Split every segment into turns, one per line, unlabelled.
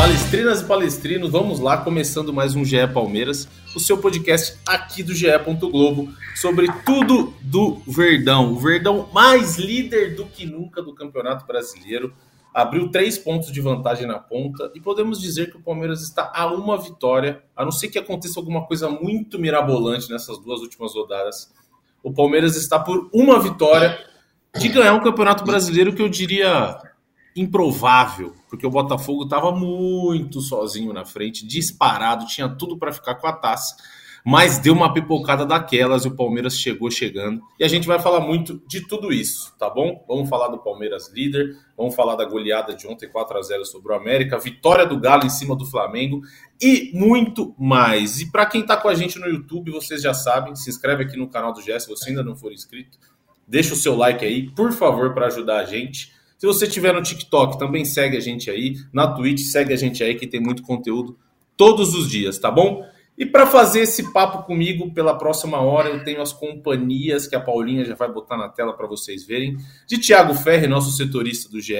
Palestrinas e palestrinos, vamos lá, começando mais um GE Palmeiras, o seu podcast aqui do GE. Globo sobre tudo do Verdão. O Verdão mais líder do que nunca do Campeonato Brasileiro. Abriu três pontos de vantagem na ponta e podemos dizer que o Palmeiras está a uma vitória, a não ser que aconteça alguma coisa muito mirabolante nessas duas últimas rodadas. O Palmeiras está por uma vitória de ganhar um Campeonato Brasileiro que eu diria improvável, porque o Botafogo estava muito sozinho na frente, disparado, tinha tudo para ficar com a taça, mas deu uma pipocada daquelas e o Palmeiras chegou chegando. E a gente vai falar muito de tudo isso, tá bom? Vamos falar do Palmeiras líder, vamos falar da goleada de ontem 4 a 0 sobre o América, vitória do Galo em cima do Flamengo e muito mais. E para quem está com a gente no YouTube, vocês já sabem, se inscreve aqui no canal do GS, se você ainda não for inscrito, deixa o seu like aí, por favor, para ajudar a gente. Se você estiver no TikTok, também segue a gente aí. Na Twitch, segue a gente aí que tem muito conteúdo todos os dias, tá bom? E para fazer esse papo comigo pela próxima hora, eu tenho as companhias que a Paulinha já vai botar na tela para vocês verem. De Thiago Ferri, nosso setorista do GE,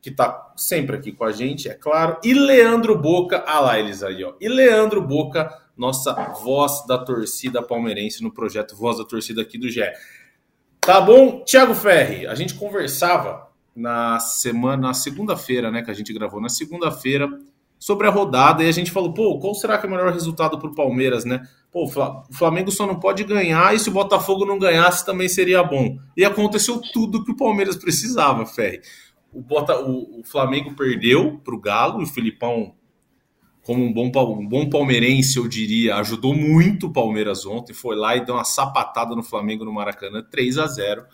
que está sempre aqui com a gente, é claro. E Leandro Boca, ah lá eles aí, ó. E Leandro Boca, nossa voz da torcida palmeirense no projeto Voz da Torcida aqui do GE. Tá bom? Thiago Ferri, a gente conversava na semana, na segunda-feira, né, que a gente gravou na segunda-feira sobre a rodada e a gente falou, pô, qual será que é o melhor resultado para o Palmeiras, né? Pô, o Flamengo só não pode ganhar e se o Botafogo não ganhasse também seria bom. E aconteceu tudo que o Palmeiras precisava, Ferri. O, Bota, o, o Flamengo perdeu para o Galo e o Filipão, como um bom, um bom palmeirense, eu diria, ajudou muito o Palmeiras ontem. Foi lá e deu uma sapatada no Flamengo no Maracanã, 3 a 0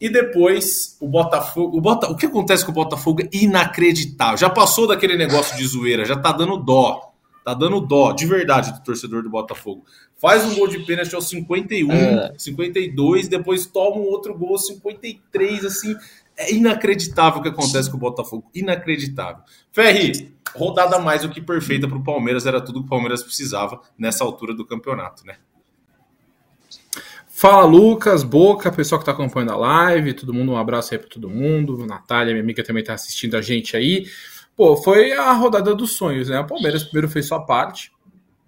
e depois o Botafogo. O, Bota, o que acontece com o Botafogo é inacreditável. Já passou daquele negócio de zoeira, já tá dando dó. Tá dando dó, de verdade, do torcedor do Botafogo. Faz um gol de pênalti aos 51, é. 52, depois toma um outro gol aos 53, assim. É inacreditável o que acontece com o Botafogo. Inacreditável. Ferri, rodada mais do que perfeita para o Palmeiras, era tudo que o Palmeiras precisava nessa altura do campeonato, né?
Fala Lucas, Boca, pessoal que está acompanhando a live, todo mundo, um abraço aí para todo mundo. Natália, minha amiga, também está assistindo a gente aí. Pô, foi a rodada dos sonhos, né? O Palmeiras primeiro fez sua parte,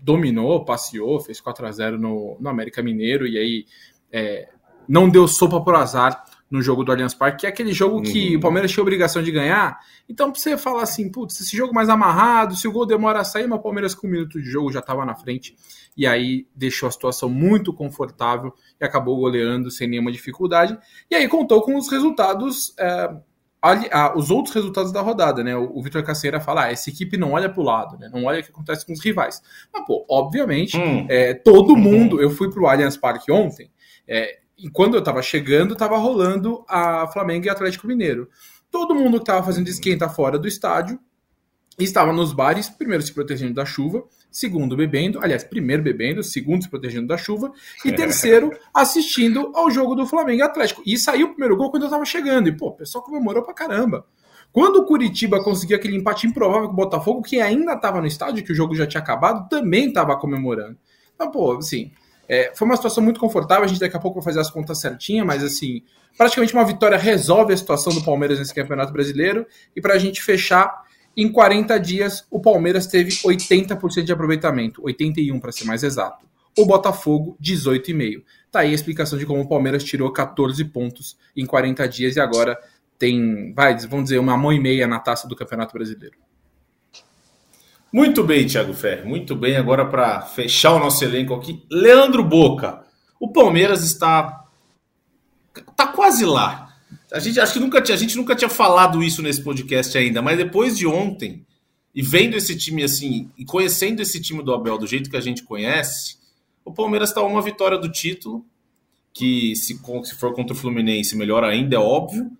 dominou, passeou, fez 4 a 0 no, no América Mineiro e aí é, não deu sopa por azar no jogo do Allianz Parque, que é aquele jogo que uhum. o Palmeiras tinha obrigação de ganhar. Então, pra você falar assim, putz, esse jogo mais amarrado, se o gol demora a sair, mas o Palmeiras com um minuto de jogo já estava na frente e aí deixou a situação muito confortável e acabou goleando sem nenhuma dificuldade. E aí contou com os resultados, é, ali, ah, os outros resultados da rodada, né? O, o Vitor Caceira fala: ah, essa equipe não olha para o lado, né? Não olha o que acontece com os rivais. Mas, pô, obviamente, hum. é, todo uhum. mundo. Eu fui para o Allianz Parque ontem. É, e quando eu estava chegando, estava rolando a Flamengo e Atlético Mineiro. Todo mundo que estava fazendo esquenta fora do estádio estava nos bares, primeiro se protegendo da chuva, segundo bebendo, aliás, primeiro bebendo, segundo se protegendo da chuva, e terceiro assistindo ao jogo do Flamengo e Atlético. E saiu o primeiro gol quando eu tava chegando, e pô, o pessoal comemorou pra caramba. Quando o Curitiba conseguiu aquele empate improvável com o Botafogo, que ainda estava no estádio, que o jogo já tinha acabado, também estava comemorando. Então, pô, assim, é, foi uma situação muito confortável, a gente daqui a pouco vai fazer as contas certinhas, mas assim, praticamente uma vitória resolve a situação do Palmeiras nesse Campeonato Brasileiro, e para a gente fechar, em 40 dias, o Palmeiras teve 80% de aproveitamento, 81% para ser mais exato. O Botafogo, 18,5%. Tá aí a explicação de como o Palmeiras tirou 14 pontos em 40 dias e agora tem, vai, vamos dizer, uma mão e meia na taça do Campeonato Brasileiro.
Muito bem, Thiago Ferri, muito bem. Agora, para fechar o nosso elenco aqui, Leandro Boca. O Palmeiras está, está quase lá. A gente acho que nunca tinha, a gente nunca tinha falado isso nesse podcast ainda, mas depois de ontem e vendo esse time assim e conhecendo esse time do Abel do jeito que a gente conhece, o Palmeiras está uma vitória do título, que se, se for contra o Fluminense melhor ainda é óbvio.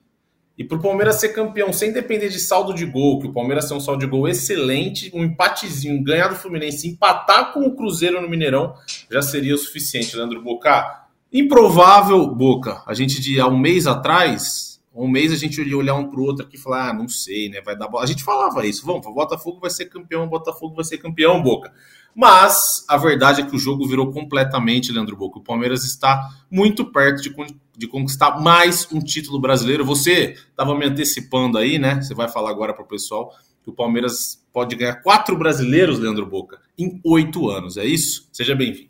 E para o Palmeiras ser campeão sem depender de saldo de gol, que o Palmeiras tem um saldo de gol excelente, um empatezinho, ganhar do Fluminense, empatar com o Cruzeiro no Mineirão, já seria o suficiente, Leandro Boca. Improvável, Boca. A gente de há um mês atrás, um mês a gente ia olhar um para o outro aqui e falar, ah, não sei, né? Vai dar bola. A gente falava isso, vamos, o Botafogo vai ser campeão, o Botafogo vai ser campeão, Boca. Mas a verdade é que o jogo virou completamente, Leandro Boca. O Palmeiras está muito perto de, de conquistar mais um título brasileiro. Você estava me antecipando aí, né? Você vai falar agora para o pessoal que o Palmeiras pode ganhar quatro brasileiros, Leandro Boca, em oito anos. É isso? Seja bem-vindo.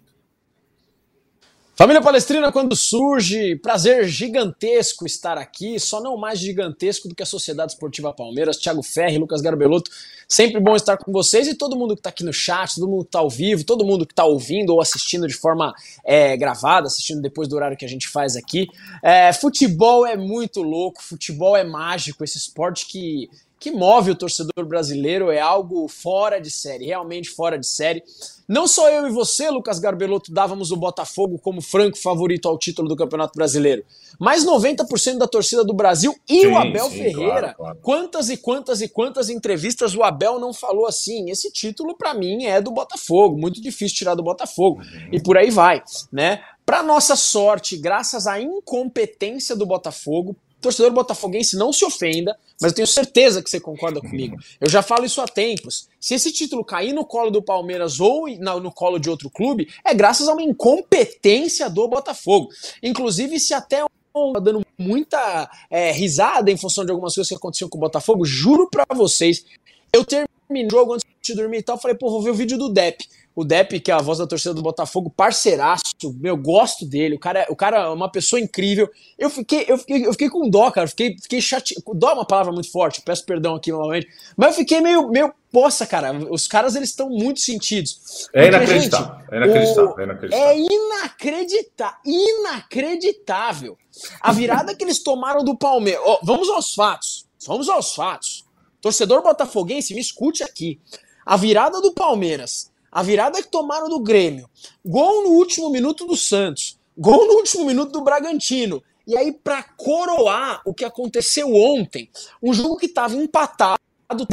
Família Palestrina, quando surge, prazer gigantesco estar aqui, só não mais gigantesco do que a Sociedade Esportiva Palmeiras, Thiago Ferri, Lucas Garbelotto, sempre bom estar com vocês e todo mundo que está aqui no chat, todo mundo que está ao vivo, todo mundo que está ouvindo ou assistindo de forma é, gravada, assistindo depois do horário que a gente faz aqui. É, futebol é muito louco, futebol é mágico, esse esporte que que move o torcedor brasileiro é algo fora de série, realmente fora de série. Não só eu e você, Lucas Garbelotto, dávamos o Botafogo como franco favorito ao título do Campeonato Brasileiro, mas 90% da torcida do Brasil e sim, o Abel sim, Ferreira. Claro, claro. Quantas e quantas e quantas entrevistas o Abel não falou assim? Esse título para mim é do Botafogo, muito difícil tirar do Botafogo. Uhum. E por aí vai, né? Para nossa sorte, graças à incompetência do Botafogo, torcedor botafoguense não se ofenda, mas eu tenho certeza que você concorda comigo. Eu já falo isso há tempos. Se esse título cair no colo do Palmeiras ou no colo de outro clube, é graças a uma incompetência do Botafogo. Inclusive, se até tá dando muita é, risada em função de algumas coisas que aconteceram com o Botafogo, juro para vocês, eu terminei o jogo antes de dormir e tal, falei, pô, vou ver o vídeo do Depp. O Depp, que é a voz da torcida do Botafogo, parceiraço, meu, gosto dele. O cara, o cara é uma pessoa incrível. Eu fiquei, eu fiquei, eu fiquei com dó, cara. Fiquei, fiquei chateado. Dó é uma palavra muito forte, peço perdão aqui novamente. Mas eu fiquei meio, meio poça, cara. Os caras, eles estão muito sentidos.
É inacreditável. Gente, é inacreditável.
O, é inacreditável. É inacreditável. Inacreditável. A virada que eles tomaram do Palmeiras. Oh, vamos aos fatos. Vamos aos fatos. Torcedor botafoguense, me escute aqui. A virada do Palmeiras a virada que tomaram do Grêmio, gol no último minuto do Santos, gol no último minuto do Bragantino. E aí, para coroar o que aconteceu ontem, um jogo que estava empatado,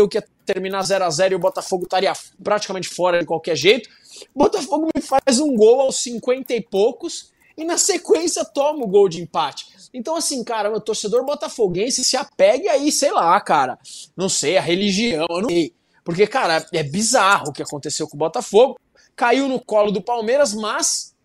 que ia terminar 0 a 0 e o Botafogo estaria praticamente fora de qualquer jeito. O Botafogo me faz um gol aos 50 e poucos e na sequência toma o gol de empate. Então, assim, cara, o torcedor botafoguense se apegue aí, sei lá, cara, não sei, a religião, eu não sei. Porque, cara, é bizarro o que aconteceu com o Botafogo. Caiu no colo do Palmeiras, mas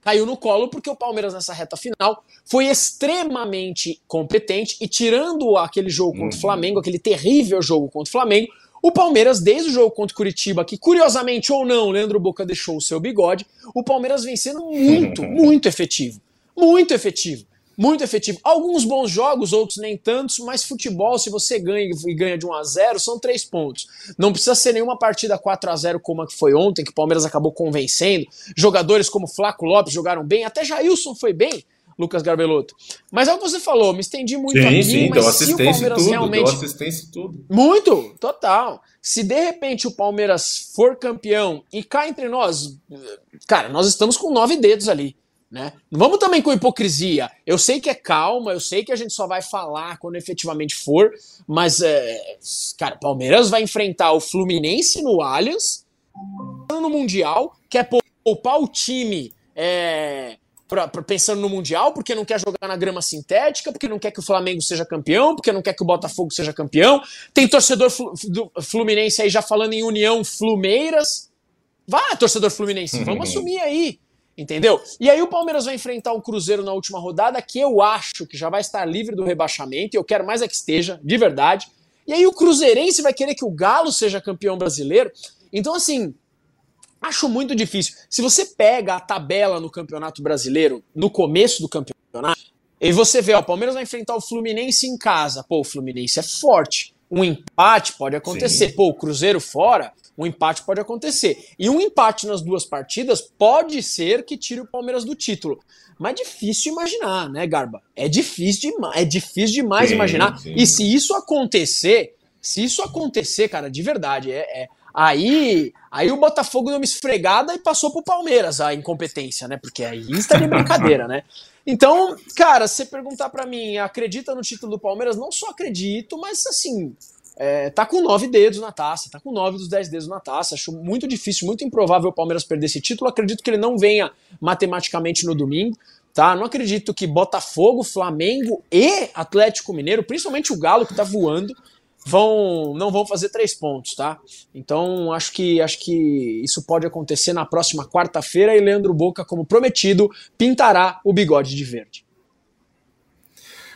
caiu no colo porque o Palmeiras nessa reta final foi extremamente competente e tirando aquele jogo contra o uhum. Flamengo, aquele terrível jogo contra o Flamengo, o Palmeiras, desde o jogo contra o Curitiba, que curiosamente ou não, Leandro Boca deixou o seu bigode, o Palmeiras vem sendo muito, muito efetivo. Muito efetivo muito efetivo. Alguns bons jogos, outros nem tantos, mas futebol, se você ganha e ganha de 1 a 0 são três pontos. Não precisa ser nenhuma partida 4 a 0 como a que foi ontem, que o Palmeiras acabou convencendo. Jogadores como Flaco Lopes jogaram bem, até Jailson foi bem, Lucas Garbelotto. Mas é o que você falou, me estendi muito
sim,
aqui,
sim,
mas se o Palmeiras
tudo,
realmente...
deu assistência tudo.
Muito, total. Se de repente o Palmeiras for campeão e cá entre nós, cara, nós estamos com nove dedos ali. Né? Não vamos também com hipocrisia. Eu sei que é calma, eu sei que a gente só vai falar quando efetivamente for, mas, é, cara, Palmeiras vai enfrentar o Fluminense no Allianz, no Mundial, quer poupar o time é, pra, pra, pensando no Mundial, porque não quer jogar na grama sintética, porque não quer que o Flamengo seja campeão, porque não quer que o Botafogo seja campeão. Tem torcedor flu, do Fluminense aí já falando em União Flumeiras. Vá, torcedor Fluminense, vamos assumir aí. Entendeu? E aí o Palmeiras vai enfrentar o Cruzeiro na última rodada, que eu acho que já vai estar livre do rebaixamento, e eu quero mais é que esteja, de verdade. E aí o Cruzeirense vai querer que o Galo seja campeão brasileiro. Então, assim, acho muito difícil. Se você pega a tabela no Campeonato Brasileiro, no começo do campeonato, e você vê, ó, o Palmeiras vai enfrentar o Fluminense em casa. Pô, o Fluminense é forte. Um empate pode acontecer. Sim. Pô, o Cruzeiro fora, um empate pode acontecer. E um empate nas duas partidas pode ser que tire o Palmeiras do título. Mas é difícil imaginar, né, Garba? É difícil, de, é difícil demais sim, imaginar. Sim. E se isso acontecer, se isso acontecer, cara, de verdade, é, é Aí, aí o Botafogo deu uma esfregada e passou pro Palmeiras a incompetência, né? Porque aí está de brincadeira, né? Então, cara, se você perguntar para mim, acredita no título do Palmeiras? Não só acredito, mas assim, é, tá com nove dedos na taça, tá com nove dos dez dedos na taça. Acho muito difícil, muito improvável o Palmeiras perder esse título. Acredito que ele não venha matematicamente no domingo, tá? Não acredito que Botafogo, Flamengo e Atlético Mineiro, principalmente o Galo que tá voando, vão não vão fazer três pontos, tá? Então acho que acho que isso pode acontecer na próxima quarta-feira e Leandro Boca, como prometido, pintará o bigode de verde.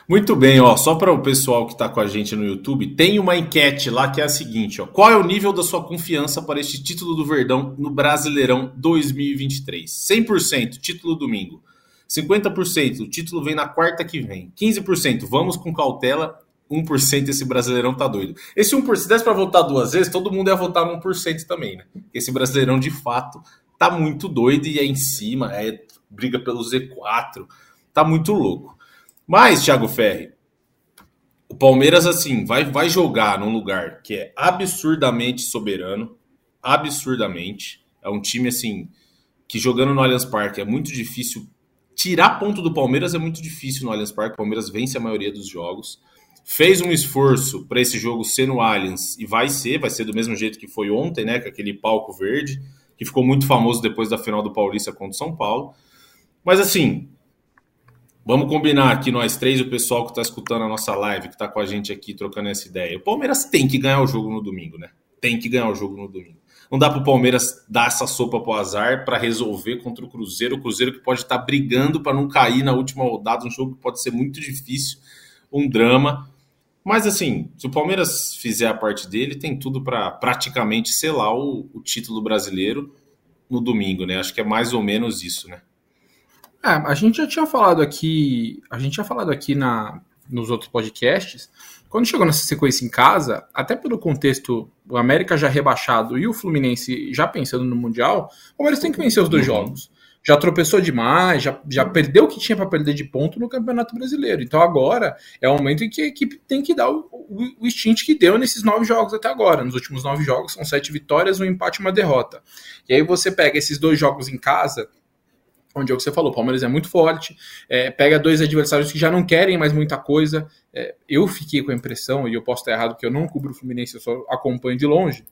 Muito bem, ó, só para o pessoal que está com a gente no YouTube, tem uma enquete lá que é a seguinte, ó, qual é o nível da sua confiança para este título do Verdão no Brasileirão 2023? 100% título domingo. 50% o título vem na quarta que vem. 15% vamos com cautela 1% esse Brasileirão tá doido. Esse 1%, se desse para votar duas vezes, todo mundo ia votar no 1% também, né? Esse Brasileirão, de fato, tá muito doido e é em cima, é briga pelo Z4, tá muito louco. Mas, Thiago Ferri, o Palmeiras, assim, vai, vai jogar num lugar que é absurdamente soberano, absurdamente. É um time, assim, que jogando no Allianz Parque é muito difícil. Tirar ponto do Palmeiras é muito difícil no Allianz Parque. O Palmeiras vence a maioria dos jogos fez um esforço para esse jogo ser no Allianz e vai ser, vai ser do mesmo jeito que foi ontem, né, com aquele palco verde, que ficou muito famoso depois da final do Paulista contra o São Paulo. Mas assim, vamos combinar aqui nós três, o pessoal que está escutando a nossa live, que está com a gente aqui trocando essa ideia. O Palmeiras tem que ganhar o jogo no domingo, né? Tem que ganhar o jogo no domingo. Não dá para o Palmeiras dar essa sopa pro azar para resolver contra o Cruzeiro. O Cruzeiro que pode estar tá brigando para não cair na última rodada, um jogo que pode ser muito difícil, um drama. Mas assim, se o Palmeiras fizer a parte dele, tem tudo para praticamente selar o, o, título brasileiro no domingo, né? Acho que é mais ou menos isso, né?
É, a gente já tinha falado aqui, a gente já falado aqui na, nos outros podcasts, quando chegou nessa sequência em casa, até pelo contexto, o América já rebaixado e o Fluminense já pensando no Mundial, o Palmeiras tem que vencer os dois uhum. jogos já tropeçou demais, já, já perdeu o que tinha para perder de ponto no Campeonato Brasileiro. Então agora é o momento em que a equipe tem que dar o, o, o instinto que deu nesses nove jogos até agora. Nos últimos nove jogos são sete vitórias, um empate e uma derrota. E aí você pega esses dois jogos em casa, onde é o que você falou, o Palmeiras é muito forte, é, pega dois adversários que já não querem mais muita coisa. É, eu fiquei com a impressão, e eu posso estar errado, porque eu não cubro o Fluminense, eu só acompanho de longe,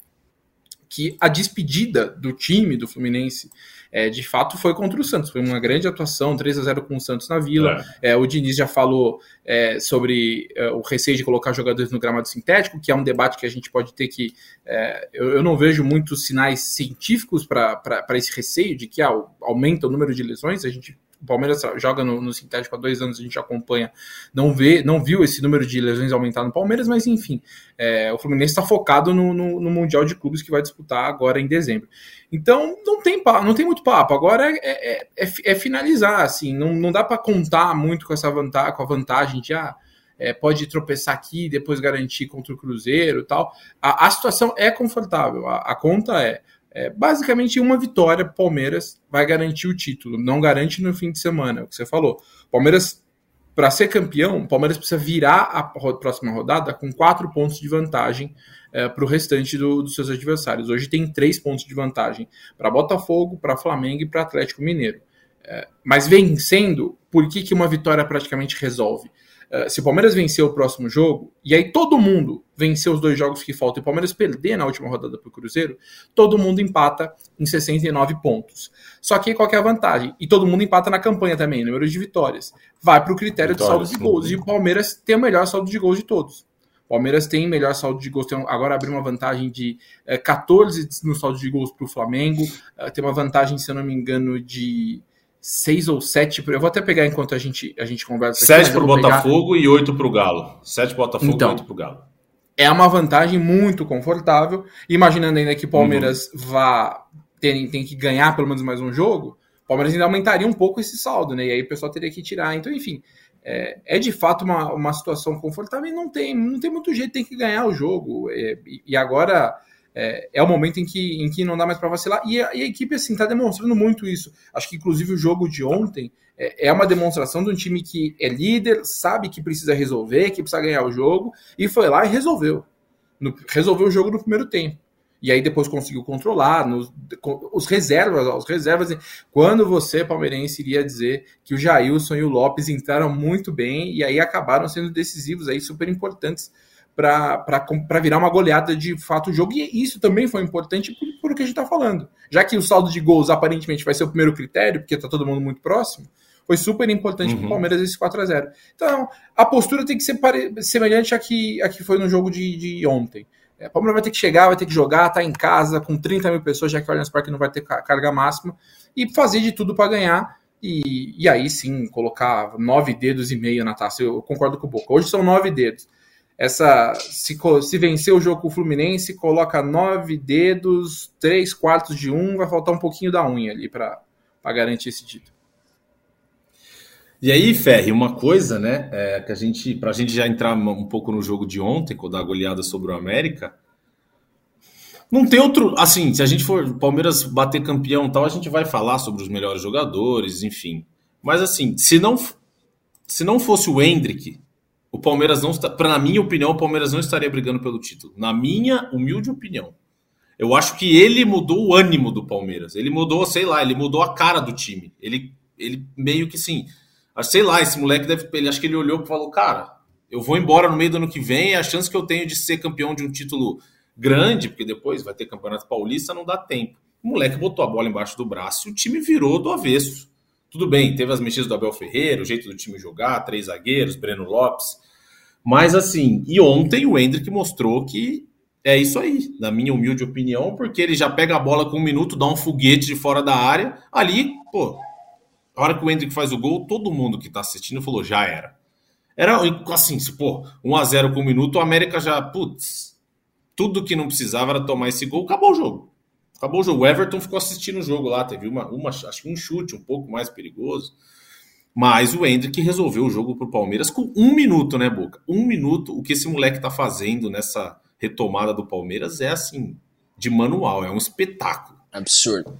que a despedida do time do Fluminense é, de fato foi contra o Santos. Foi uma grande atuação, 3 a 0 com o Santos na Vila. É. É, o Diniz já falou é, sobre é, o receio de colocar jogadores no gramado sintético, que é um debate que a gente pode ter que. É, eu, eu, não vejo muitos sinais científicos para esse receio de que ah, aumenta o número de lesões. A gente o Palmeiras joga no, no, sintético há dois anos, a gente acompanha, não vê, não viu esse número de lesões aumentar no Palmeiras, mas enfim, é, o Fluminense está focado no, no, no, Mundial de Clubes que vai disputar agora em dezembro. Então não tem não tem muito papo. Agora é, é, é, é finalizar, assim, não, não dá para contar muito com essa vantagem, com a vantagem de ah, é, pode tropeçar aqui depois garantir contra o Cruzeiro tal. A, a situação é confortável. A, a conta é é, basicamente, uma vitória Palmeiras vai garantir o título. Não garante no fim de semana, é o que você falou. Palmeiras, para ser campeão, o Palmeiras precisa virar a próxima rodada com quatro pontos de vantagem é, para o restante do, dos seus adversários. Hoje tem três pontos de vantagem para Botafogo, para Flamengo e para Atlético Mineiro. É, mas vencendo, por que, que uma vitória praticamente resolve? Eh, se o Palmeiras vencer o próximo jogo, e aí todo mundo vencer os dois jogos que faltam e o Palmeiras perder na última rodada para o Cruzeiro, todo mundo empata em 69 pontos. Só que qual que é a vantagem? E todo mundo empata na campanha também, número de vitórias. Vai para o critério vitórias, de saldo de gols. E o Palmeiras tem o melhor saldo de gols de todos. O Palmeiras tem melhor saldo de gols, tem, agora abriu uma vantagem de é, eh, 14 no saldo de gols para o Flamengo, é, tem uma vantagem, se eu não me engano, de seis ou sete. Eu vou até pegar enquanto a gente, a gente conversa.
Sete para o Botafogo pegar... e oito para o Galo. Sete Botafogo então, e oito para o Galo.
É uma vantagem muito confortável. Imaginando ainda que o Palmeiras uhum. vá ter, tem que ganhar pelo menos mais um jogo, o Palmeiras ainda aumentaria um pouco esse saldo, né? E aí o pessoal teria que tirar. Então, enfim, é, é de fato uma, uma situação confortável e não tem, não tem muito jeito, tem que ganhar o jogo. É, e agora é, é o momento em que, em que não dá mais para vacilar. E a, e a, equipe assim está demonstrando muito isso. Acho que inclusive o jogo de ontem é, é, uma demonstração de um time que é líder, sabe que precisa resolver, que precisa ganhar o jogo e foi lá e resolveu. No, resolveu o jogo no primeiro tempo. e aí depois conseguiu controlar. Nos, os reservas, os reservas. Quando você, palmeirense, iria dizer que o Jailson e o Lopes entraram muito bem e aí acabaram sendo decisivos aí, super importantes para virar uma goleada de fato o jogo. E isso também foi importante por, por o que a gente está falando. Já que o saldo de gols aparentemente vai ser o primeiro critério, porque está todo mundo muito próximo, foi super importante uhum. para o Palmeiras esse 4 a 0 Então, a postura tem que ser semelhante à que, à que foi no jogo de, de ontem. É, o Palmeiras vai ter que chegar, vai ter que jogar, tá em casa com 30 mil pessoas, já que o Allianz Parque não vai ter carga máxima, e fazer de tudo para ganhar. E, e aí sim, colocar nove dedos e meio na taça. Eu concordo com o Boca. Hoje são nove dedos essa se, se vencer o jogo com o Fluminense, coloca nove dedos, três quartos de um, vai faltar um pouquinho da unha ali para garantir esse título.
E aí, Ferri, uma coisa, né, é que a gente, para a gente já entrar um pouco no jogo de ontem, com a goleada sobre o América, não tem outro, assim, se a gente for Palmeiras bater campeão, tal, a gente vai falar sobre os melhores jogadores, enfim. Mas assim, se não se não fosse o Hendrick, o Palmeiras não está, na minha opinião, o Palmeiras não estaria brigando pelo título. Na minha humilde opinião. Eu acho que ele mudou o ânimo do Palmeiras. Ele mudou, sei lá, ele mudou a cara do time. Ele, ele meio que sim, sei lá, esse moleque deve, ele acho que ele olhou e falou, cara, eu vou embora no meio do ano que vem, a chance que eu tenho de ser campeão de um título grande, porque depois vai ter campeonato paulista, não dá tempo. O moleque botou a bola embaixo do braço e o time virou do avesso. Tudo bem, teve as mexidas do Abel Ferreira, o jeito do time jogar, três zagueiros, Breno Lopes. Mas assim, e ontem o Hendrick mostrou que é isso aí, na minha humilde opinião, porque ele já pega a bola com um minuto, dá um foguete de fora da área. Ali, pô, a hora que o Hendrick faz o gol, todo mundo que tá assistindo falou, já era. Era assim, pô, 1x0 com um minuto, o América já, putz, tudo que não precisava era tomar esse gol, acabou o jogo. Acabou o jogo. O Everton ficou assistindo o jogo lá, teve uma, uma acho que um chute um pouco mais perigoso. Mas o Hendrick resolveu o jogo pro Palmeiras com um minuto, né, Boca? Um minuto. O que esse moleque tá fazendo nessa retomada do Palmeiras é assim, de manual, é um espetáculo.
Absurdo.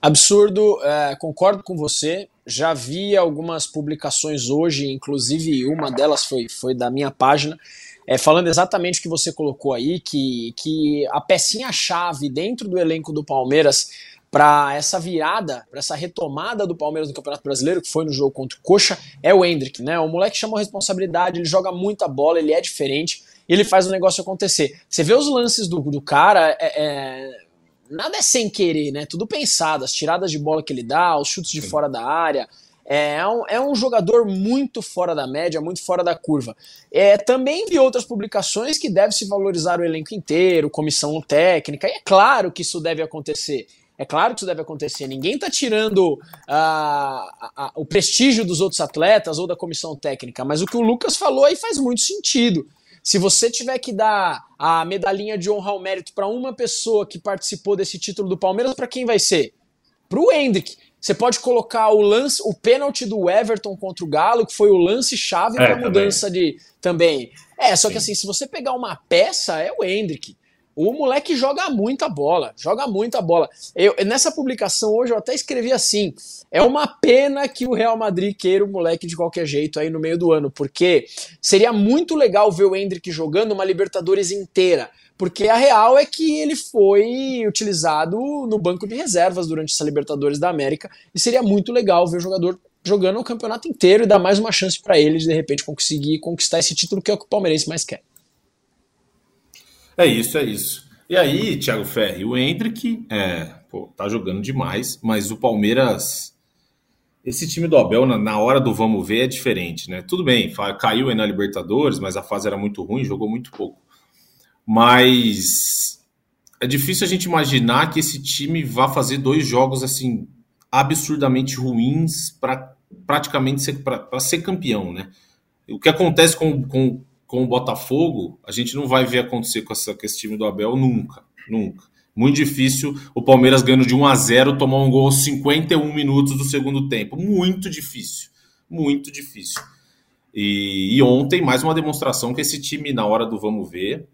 Absurdo, é, concordo com você. Já vi algumas publicações hoje, inclusive uma delas foi, foi da minha página, é, falando exatamente o que você colocou aí, que, que a pecinha-chave dentro do elenco do Palmeiras para essa virada, para essa retomada do Palmeiras no Campeonato Brasileiro, que foi no jogo contra o Coxa, é o Hendrick, né? O moleque chamou responsabilidade, ele joga muita bola, ele é diferente, e ele faz o negócio acontecer. Você vê os lances do, do cara, é, é, nada é sem querer, né? Tudo pensado, as tiradas de bola que ele dá, os chutes de Sim. fora da área. É, é um, é um jogador muito fora da média, muito fora da curva. É, também vi outras publicações que deve se valorizar o elenco inteiro, comissão técnica, e é claro que isso deve acontecer. É claro que isso deve acontecer. Ninguém está tirando a, a, o prestígio dos outros atletas ou da comissão técnica, mas o que o Lucas falou aí faz muito sentido. Se você tiver que dar a medalhinha de honra ao mérito para uma pessoa que participou desse título do Palmeiras, para quem vai ser? Para o Hendrick. Você pode colocar o lance, o pênalti do Everton contra o Galo, que foi o lance chave é, para mudança também. de também. É, só Sim. que assim, se você pegar uma peça, é o Hendrick. O moleque joga muita bola, joga muita bola. Eu, nessa publicação hoje eu até escrevi assim: é uma pena que o Real Madrid queira o moleque de qualquer jeito aí no meio do ano, porque seria muito legal ver o Hendrick jogando uma Libertadores inteira. Porque a real é que ele foi utilizado no banco de reservas durante essa Libertadores da América e seria muito legal ver o jogador jogando o campeonato inteiro e dar mais uma chance para ele de de repente conseguir conquistar esse título que é o que o Palmeirense mais quer.
É isso, é isso. E aí, Thiago Ferri, o Hendrick é, pô, tá jogando demais, mas o Palmeiras. Esse time do Abel, na, na hora do vamos ver, é diferente, né? Tudo bem, caiu aí na Libertadores, mas a fase era muito ruim, jogou muito pouco. Mas é difícil a gente imaginar que esse time vá fazer dois jogos assim absurdamente ruins para praticamente ser, para ser campeão, né? O que acontece com, com com o Botafogo, a gente não vai ver acontecer com, essa, com esse time do Abel nunca, nunca. Muito difícil o Palmeiras ganhando de 1 a 0 tomar um gol aos 51 minutos do segundo tempo. Muito difícil. Muito difícil. E, e, ontem, mais uma demonstração que esse time, na hora do vamos ver,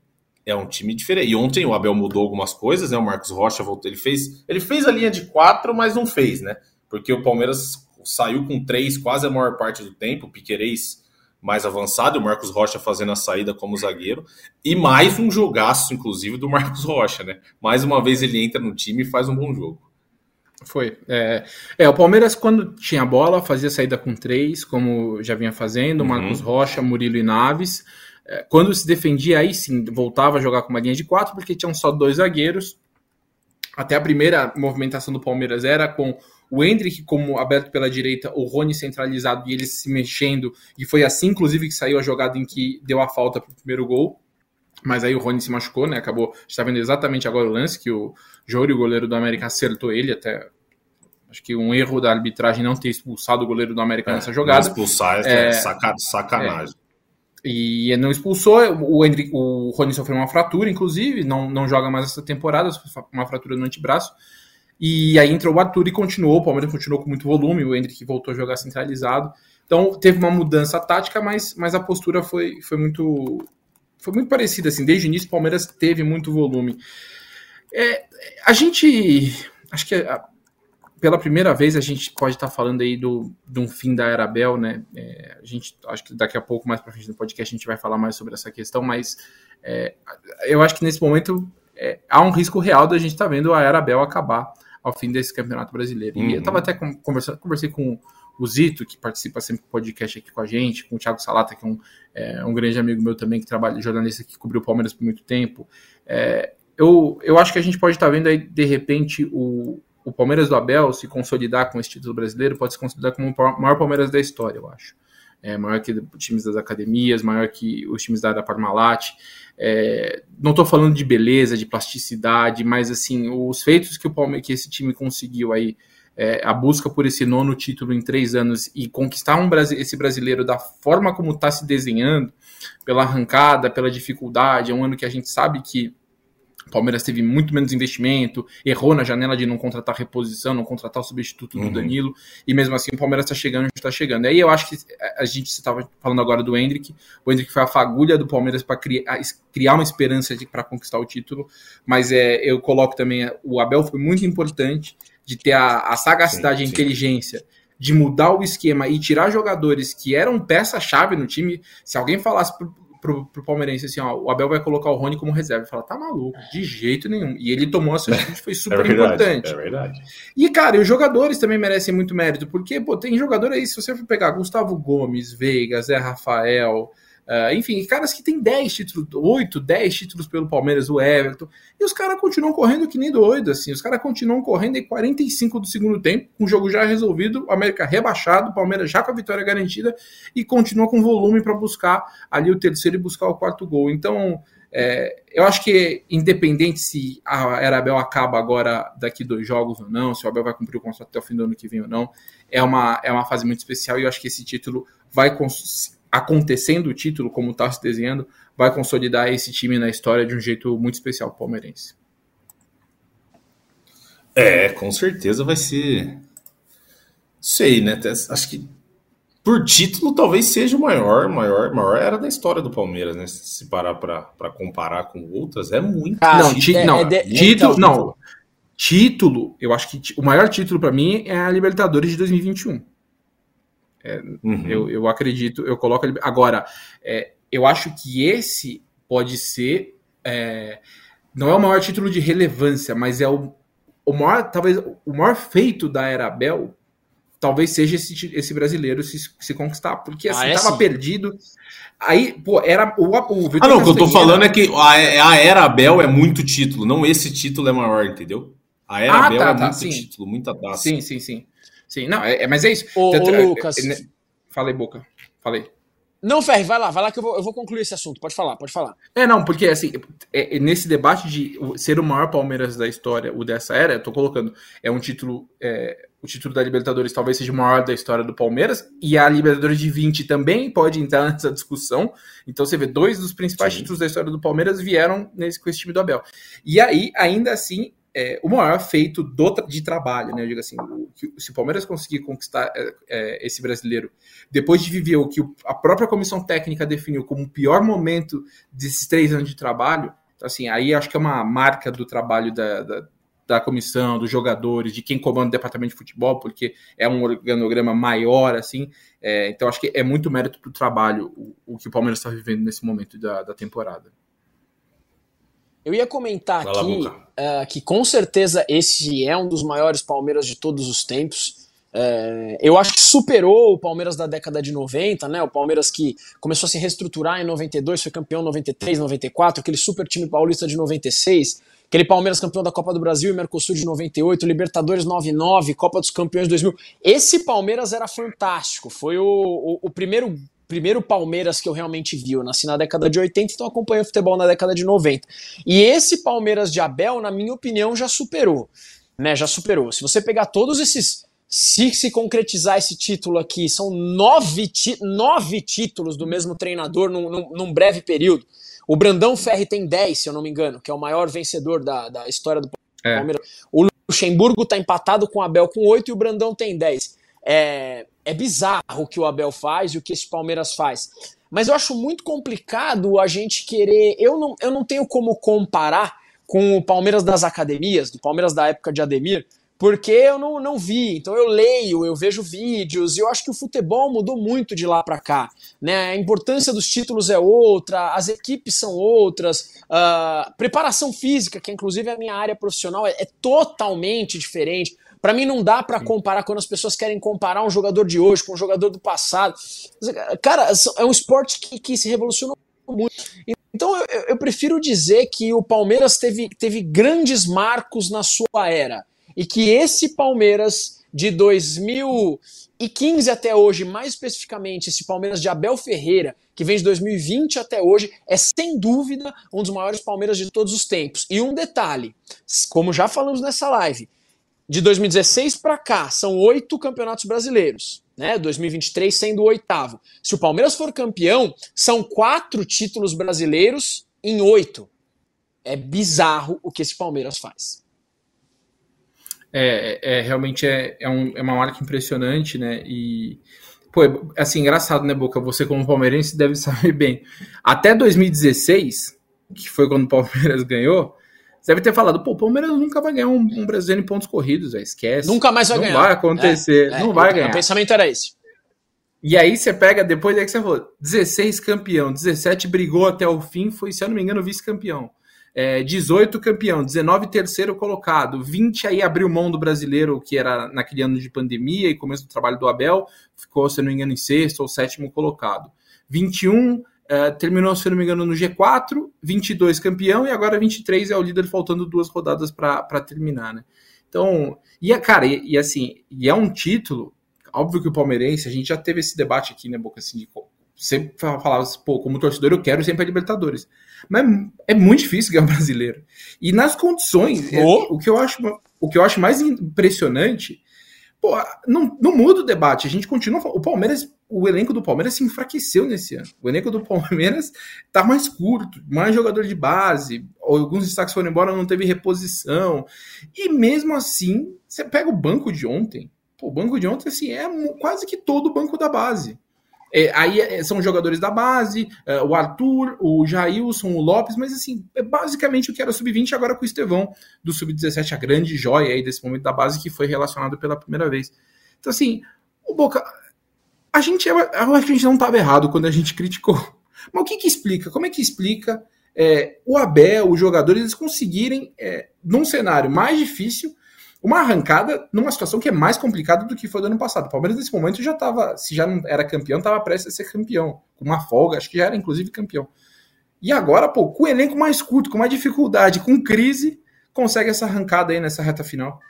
é um time diferente. E ontem o Abel mudou algumas coisas, né? O Marcos Rocha voltou, ele fez. Ele fez a linha de quatro, mas não fez, né? Porque o Palmeiras saiu com três quase a maior parte do tempo. O Piquerez mais avançado, o Marcos Rocha fazendo a saída como zagueiro, e mais um jogaço, inclusive, do Marcos Rocha, né? Mais uma vez ele entra no time e faz um bom jogo.
Foi. É, é, o Palmeiras, quando tinha bola, fazia saída com três, como já vinha fazendo, uhum. Marcos Rocha, Murilo e Naves. É, quando se defendia, aí sim, voltava a jogar com uma linha de quatro, porque tinham só dois zagueiros. Até a primeira movimentação do Palmeiras era com o Hendrick como aberto pela direita, o Rony centralizado e eles se mexendo. E foi assim, inclusive, que saiu a jogada em que deu a falta para o primeiro gol. Mas aí o Rony se machucou, né? Acabou. Está vendo exatamente agora o lance que o Jori, o goleiro do América, acertou ele até. Acho que um erro da arbitragem não ter expulsado o goleiro do América é, nessa jogada.
Expulsar é, é sacanagem. É,
e não expulsou. O, Hendrick, o Rony sofreu uma fratura, inclusive, não, não joga mais essa temporada, uma fratura no antebraço. E aí entrou o Arthur e continuou, o Palmeiras continuou com muito volume, o Hendrick voltou a jogar centralizado. Então teve uma mudança tática, mas, mas a postura foi, foi muito foi muito parecida assim. Desde o início o Palmeiras teve muito volume. É, a gente acho que a, pela primeira vez a gente pode estar falando aí do, de um fim da era Bel, né? É, a gente acho que daqui a pouco mais para frente no podcast a gente vai falar mais sobre essa questão, mas é, eu acho que nesse momento é, há um risco real da gente estar tá vendo a era Bel acabar ao fim desse Campeonato Brasileiro. Uhum. E eu estava até conversando, conversei com o Zito, que participa sempre do podcast aqui com a gente, com o Thiago Salata, que é um, é, um grande amigo meu também, que trabalha, jornalista que cobriu o Palmeiras por muito tempo. É, eu, eu acho que a gente pode estar tá vendo aí, de repente, o, o Palmeiras do Abel se consolidar com esse título brasileiro, pode se consolidar como o maior Palmeiras da história, eu acho. É, maior que os times das academias, maior que os times da, da Parmalat. É, não estou falando de beleza, de plasticidade, mas assim, os feitos que, o Palme que esse time conseguiu aí, é, a busca por esse nono título em três anos e conquistar um, esse brasileiro da forma como está se desenhando, pela arrancada, pela dificuldade, é um ano que a gente sabe que o Palmeiras teve muito menos investimento, errou na janela de não contratar reposição, não contratar o substituto uhum. do Danilo, e mesmo assim o Palmeiras está chegando onde está chegando. Aí eu acho que a gente estava falando agora do Hendrick, o Hendrick foi a fagulha do Palmeiras para criar, criar uma esperança para conquistar o título, mas é, eu coloco também, o Abel foi muito importante de ter a, a sagacidade sim, e a inteligência de mudar o esquema e tirar jogadores que eram peça-chave no time. Se alguém falasse pro, pro palmeirense assim, ó, o Abel vai colocar o Rony como reserva. Fala, tá maluco, de jeito nenhum. E ele tomou essa atitude, foi super é verdade, importante.
É verdade.
E, cara, e os jogadores também merecem muito mérito, porque, pô, tem jogador aí, se você for pegar Gustavo Gomes, Veiga, Zé Rafael, Uh, enfim, caras que tem 10 títulos, 8, 10 títulos pelo Palmeiras, o Everton, e os caras continuam correndo que nem doido, assim, os caras continuam correndo em 45 do segundo tempo, o jogo já resolvido, o América rebaixado, o Palmeiras já com a vitória garantida, e continua com volume para buscar ali o terceiro e buscar o quarto gol. Então, é, eu acho que independente se a Arabel acaba agora daqui dois jogos ou não, se o Abel vai cumprir o contrato até o fim do ano que vem ou não, é uma, é uma fase muito especial e eu acho que esse título vai acontecendo o título, como está se desenhando, vai consolidar esse time na história de um jeito muito especial palmeirense.
É, com certeza vai ser. Sei, né? Acho que por título talvez seja o maior, maior, maior era da história do Palmeiras, né? Se parar para comparar com outras, é muito.
Ah, não, título, não, é de, título, não. Título, eu acho que o maior título para mim é a Libertadores de 2021. É, uhum. eu, eu acredito, eu coloco ele. Agora, é, eu acho que esse pode ser. É, não é o maior título de relevância, mas é o, o maior, talvez, o maior feito da era Abel, talvez seja esse, esse brasileiro se, se conquistar, porque assim, ah, é tava perdido. Aí, pô, era o, o
Vitor Ah, não, o que eu tô falando é que a, a era Abel é muito título, não esse título é maior, entendeu? A era ah, Abel tá, é tá, muito sim. título, muita taça.
Sim, sim, sim. Sim, não, é, é mas é isso.
Ô, Tanto, ô é, Lucas.
É, é, falei, Boca. Falei.
Não, Ferri, vai lá, vai lá que eu vou, eu vou concluir esse assunto. Pode falar, pode falar.
É, não, porque assim, é, é, nesse debate de ser o maior Palmeiras da história, o dessa era, eu tô colocando, é um título. É, o título da Libertadores talvez seja o maior da história do Palmeiras, e a Libertadores de 20 também pode entrar nessa discussão. Então você vê, dois dos principais Sim. títulos da história do Palmeiras vieram nesse, com esse time do Abel. E aí, ainda assim, é, o maior feito do, de trabalho, né? Eu digo assim, o, se o Palmeiras conseguir conquistar é, é, esse brasileiro, depois de viver o que a própria comissão técnica definiu como o pior momento desses três anos de trabalho, assim, aí acho que é uma marca do trabalho da, da, da comissão, dos jogadores, de quem comanda o departamento de futebol, porque é um organograma maior, assim. É, então acho que é muito mérito para o trabalho o, o, que o Palmeiras está vivendo nesse momento da, da temporada.
Eu ia comentar aqui uh, que com certeza esse é um dos maiores Palmeiras de todos os tempos. É, eu acho que superou o Palmeiras da década de 90, né? O Palmeiras que começou a se reestruturar em 92, foi campeão em 93, 94, aquele super time paulista de 96, aquele Palmeiras campeão da Copa do Brasil e Mercosul de 98, Libertadores 99, Copa dos Campeões 2000. Esse Palmeiras era fantástico, foi o, o, o primeiro primeiro Palmeiras que eu realmente vi. Eu nasci na década de 80, então acompanhei o futebol na década de 90. E esse Palmeiras de Abel, na minha opinião, já superou. Né, já superou. Se você pegar todos esses se se concretizar esse título aqui, são nove, nove títulos do mesmo treinador num, num, num, breve período. O Brandão Ferri tem 10, se eu não me engano, que é o maior vencedor da, da história do é. Palmeiras. O Luxemburgo está empatado com o Abel com 8 e o Brandão tem 10. É, é bizarro o que o Abel faz e o que esse Palmeiras faz. Mas eu acho muito complicado a gente querer. Eu não, eu não tenho como comparar com o Palmeiras das academias, do Palmeiras da época de Ademir, porque eu não, não vi. Então eu leio, eu vejo vídeos, e eu acho que o futebol mudou muito de lá para cá. Né? A importância dos títulos é outra, as equipes são outras, uh, preparação física, que inclusive é a minha área profissional, é, é totalmente diferente. Para mim não dá para comparar quando as pessoas querem comparar um jogador de hoje com um jogador do passado. Cara, é um esporte que, que se revolucionou muito. Então eu, eu prefiro dizer que o Palmeiras teve, teve grandes marcos na sua era e que esse Palmeiras de 2015 até hoje, mais especificamente esse Palmeiras de Abel Ferreira, que vem de 2020 até hoje, é sem dúvida um dos maiores Palmeiras de todos os tempos. E um detalhe, como já falamos nessa live, de 2016 para cá são oito campeonatos brasileiros, né? 2023 sendo o oitavo. Se o Palmeiras for campeão, são quatro títulos brasileiros em oito. É bizarro o que esse Palmeiras faz.
É, é, é realmente é, é, um, é uma marca impressionante, né? E, pô, é, assim, engraçado, né, Boca? Você, como palmeirense, deve saber bem. Até 2016, que foi quando o Palmeiras ganhou, você deve ter falado, pô, o Palmeiras nunca vai ganhar um, um brasileiro em pontos corridos, véio, esquece.
Nunca mais vai
não
ganhar.
Não vai acontecer, é, não vai ganhar.
O pensamento era esse.
E aí você pega, depois é que você falou, 16 campeão, 17 brigou até o fim, foi, se eu não me engano, vice-campeão é, 18 campeão, 19 terceiro colocado, 20 aí abriu mão do brasileiro, que era naquele ano de pandemia e começo do trabalho do Abel, ficou, se não me engano, em sexto ou sétimo colocado. 21 é, terminou, se não me engano, no G4, 22 campeão e agora 23 é o líder, faltando duas rodadas para terminar, né? Então, e cara, e, e, assim, e é um título, óbvio que o palmeirense, a gente já teve esse debate aqui, né, Boca, assim, de sempre falava, pô, como torcedor eu quero sempre a Libertadores. Mas é muito difícil ganhar o brasileiro. E nas condições, é, o, que eu acho, o que eu acho mais impressionante, pô, não, não muda o debate. A gente continua. O Palmeiras, o elenco do Palmeiras se enfraqueceu nesse ano. O elenco do Palmeiras tá mais curto, mais jogador de base. Alguns destaques foram embora, não teve reposição. E mesmo assim, você pega o banco de ontem. Pô, o banco de ontem assim, é quase que todo o banco da base. É, aí é, são jogadores da base, é, o Arthur, o Jailson, o Lopes, mas assim, é basicamente o que era sub-20 agora com o Estevão do sub-17, a grande joia aí desse momento da base que foi relacionado pela primeira vez. Então, assim, o Boca. A gente, eu acho que a gente não estava errado quando a gente criticou. Mas o que, que explica? Como é que explica é, o Abel, os jogadores, eles conseguirem, é, num cenário mais difícil, uma arrancada numa situação que é mais complicada do que foi do ano passado. O Palmeiras, nesse momento, já estava, se já não era campeão, estava prestes a ser campeão. Com uma folga, acho que já era inclusive campeão. E agora, pô, com o elenco mais curto, com mais dificuldade, com crise, consegue essa arrancada aí nessa reta final.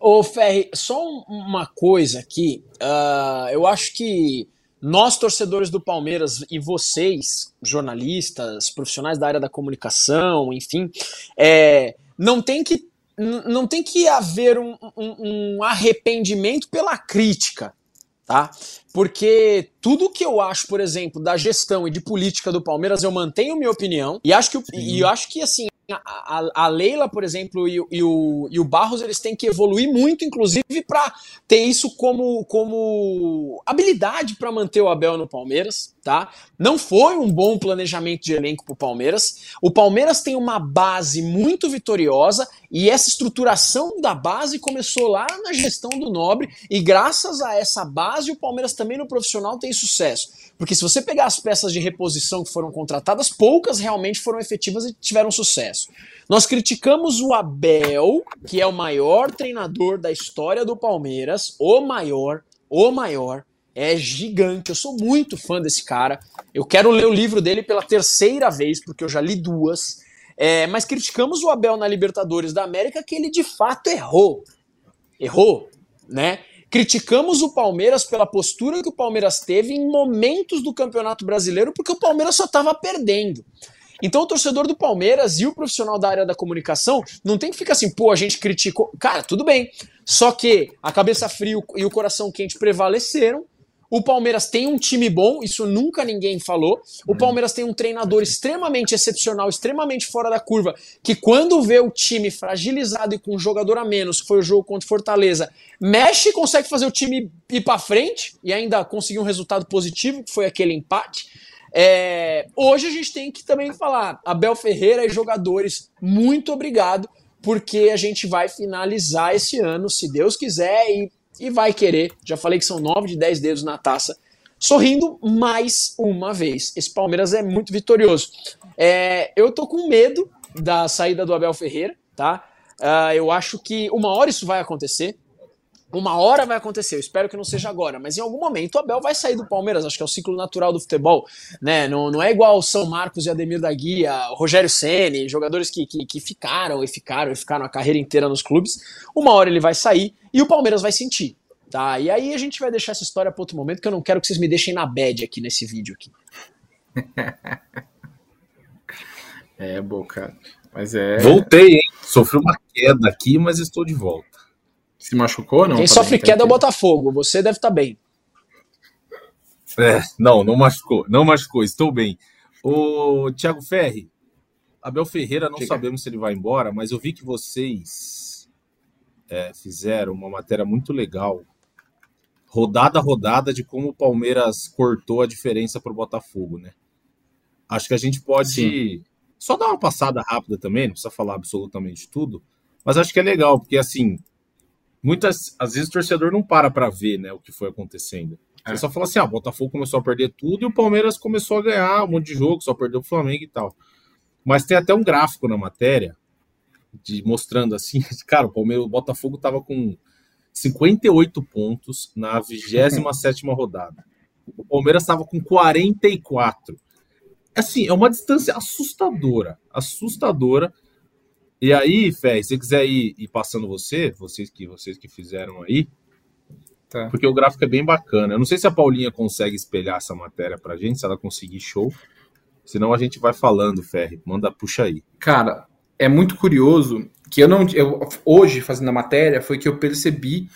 Ô, Ferri, só uma coisa aqui. Uh, eu acho que nós, torcedores do Palmeiras, e vocês, jornalistas, profissionais da área da comunicação, enfim, é, não tem que não tem que haver um, um, um, arrependimento pela crítica, tá? Porque tudo que eu acho, por exemplo, da gestão e de política do Palmeiras, eu mantenho minha opinião e acho que, e eu acho que assim, a, a, Leila, por exemplo, e, e, o, e o Barros, eles têm que evoluir muito, inclusive, para ter isso como, como habilidade para manter o Abel no Palmeiras, tá? Não foi um bom planejamento de elenco para o Palmeiras. O Palmeiras tem uma base muito vitoriosa e essa estruturação da base começou lá na gestão do Nobre e graças a essa base o Palmeiras também no profissional tem sucesso. Porque se você pegar as peças de reposição que foram contratadas, poucas realmente foram efetivas e tiveram sucesso. Nós criticamos o Abel, que é o maior treinador da história do Palmeiras, o maior, o maior é gigante. Eu sou muito fã desse cara. Eu quero ler o livro dele pela terceira vez, porque eu já li duas. É, mas criticamos o Abel na Libertadores da América, que ele de fato errou. Errou, né? Criticamos o Palmeiras pela postura que o Palmeiras teve em momentos do Campeonato Brasileiro, porque o Palmeiras só estava perdendo. Então o torcedor do Palmeiras e o profissional da área da comunicação não tem que ficar assim, pô, a gente criticou. Cara, tudo bem. Só que a cabeça fria e o coração quente prevaleceram o Palmeiras tem um time bom, isso nunca ninguém falou. O uhum. Palmeiras tem um treinador extremamente excepcional, extremamente fora da curva, que quando vê o time fragilizado e com um jogador a menos, que foi o jogo contra Fortaleza, mexe e consegue fazer o time ir para frente e ainda conseguir um resultado positivo, que foi aquele empate. É... hoje a gente tem que também falar, Abel Ferreira e jogadores, muito obrigado, porque a gente vai finalizar esse ano, se Deus quiser, e e vai querer, já falei que são 9 de 10 dedos na taça, sorrindo mais uma vez. Esse Palmeiras é muito vitorioso. É, eu tô com medo da saída do Abel Ferreira, tá? Uh, eu acho que uma hora isso vai acontecer. Uma hora vai acontecer, eu espero que não seja agora, mas em algum momento o Abel vai sair do Palmeiras, acho que é o ciclo natural do futebol, né? Não, não é igual o São Marcos e Ademir da Guia, Rogério Ceni, jogadores que, que, que ficaram e ficaram e ficaram a carreira inteira nos clubes. Uma hora ele vai sair e o Palmeiras vai sentir. Tá, e aí a gente vai deixar essa história para outro momento, que eu não quero que vocês me deixem na bad aqui nesse vídeo aqui.
é, boca. Mas é.
Voltei, hein? Sofri uma queda aqui, mas estou de volta.
Se machucou, não?
Quem sofre queda é o Botafogo. Você deve estar tá bem.
É, não, não machucou. Não machucou, estou bem. O Thiago Ferri, Abel Ferreira, não sabemos se ele vai embora, mas eu vi que vocês é, fizeram uma matéria muito legal. Rodada a rodada de como o Palmeiras cortou a diferença para o Botafogo, né? Acho que a gente pode Sim. só dar uma passada rápida também, não precisa falar absolutamente tudo, mas acho que é legal, porque assim, muitas às vezes o torcedor não para para ver, né, o que foi acontecendo. É. Você só fala assim: ah, o Botafogo começou a perder tudo e o Palmeiras começou a ganhar um monte de jogo, só perdeu o Flamengo e tal. Mas tem até um gráfico na matéria de mostrando assim, cara, o Palmeiras, o Botafogo tava com 58 pontos na 27 rodada. O Palmeiras estava com 44. Assim, é uma distância assustadora, assustadora e aí, Fé, se você quiser ir, ir, passando você, vocês que vocês que fizeram aí, tá. porque o gráfico é bem bacana. Eu não sei se a Paulinha consegue espelhar essa matéria pra gente, se ela conseguir show. Senão a gente vai falando, Ferre. Manda, puxa aí.
Cara, é muito curioso que eu não. Eu, hoje, fazendo a matéria, foi que eu percebi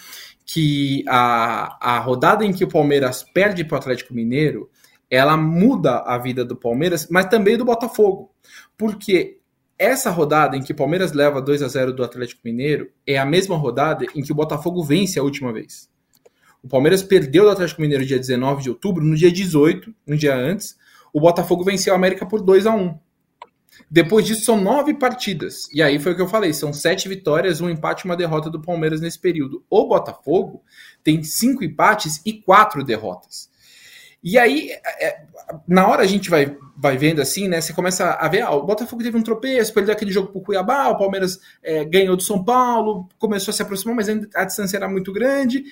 que a, a rodada em que o Palmeiras perde para o Atlético Mineiro, ela muda a vida do Palmeiras, mas também do Botafogo. Porque essa rodada em que o Palmeiras leva 2 a 0 do Atlético Mineiro é a mesma rodada em que o Botafogo vence a última vez. O Palmeiras perdeu do Atlético Mineiro dia 19 de outubro, no dia 18, um dia antes, o Botafogo venceu a América por 2 a 1 Depois disso, são nove partidas. E aí foi o que eu falei: são sete vitórias, um empate e uma derrota do Palmeiras nesse período. O Botafogo tem cinco empates e quatro derrotas. E aí, é, na hora a gente vai, vai vendo assim, né? Você começa a ver, ah, o Botafogo teve um tropeço, perdeu aquele jogo pro Cuiabá, o Palmeiras é, ganhou do São Paulo, começou a se aproximar, mas a distância era muito grande.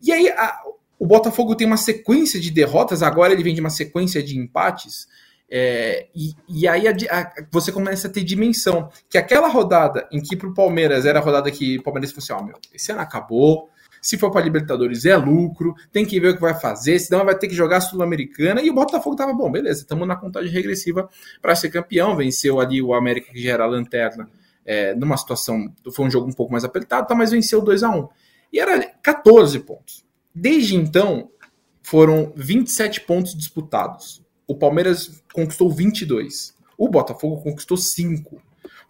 E aí a, o Botafogo tem uma sequência de derrotas, agora ele vem de uma sequência de empates. É, e, e, aí a, a, você começa a ter dimensão. Que aquela rodada em que pro Palmeiras era a rodada que o Palmeiras assim: ó, oh, meu, esse ano acabou, se for para Libertadores é lucro, tem que ver o que vai fazer, senão vai ter que jogar Sul-Americana. E o Botafogo tava bom, beleza, estamos na contagem regressiva para ser campeão. Venceu ali o América, que já era a lanterna, é, numa situação. Foi um jogo um pouco mais apertado, tá, mas venceu 2 a 1 E era 14 pontos. Desde então, foram 27 pontos disputados. O Palmeiras conquistou 22. O Botafogo conquistou 5.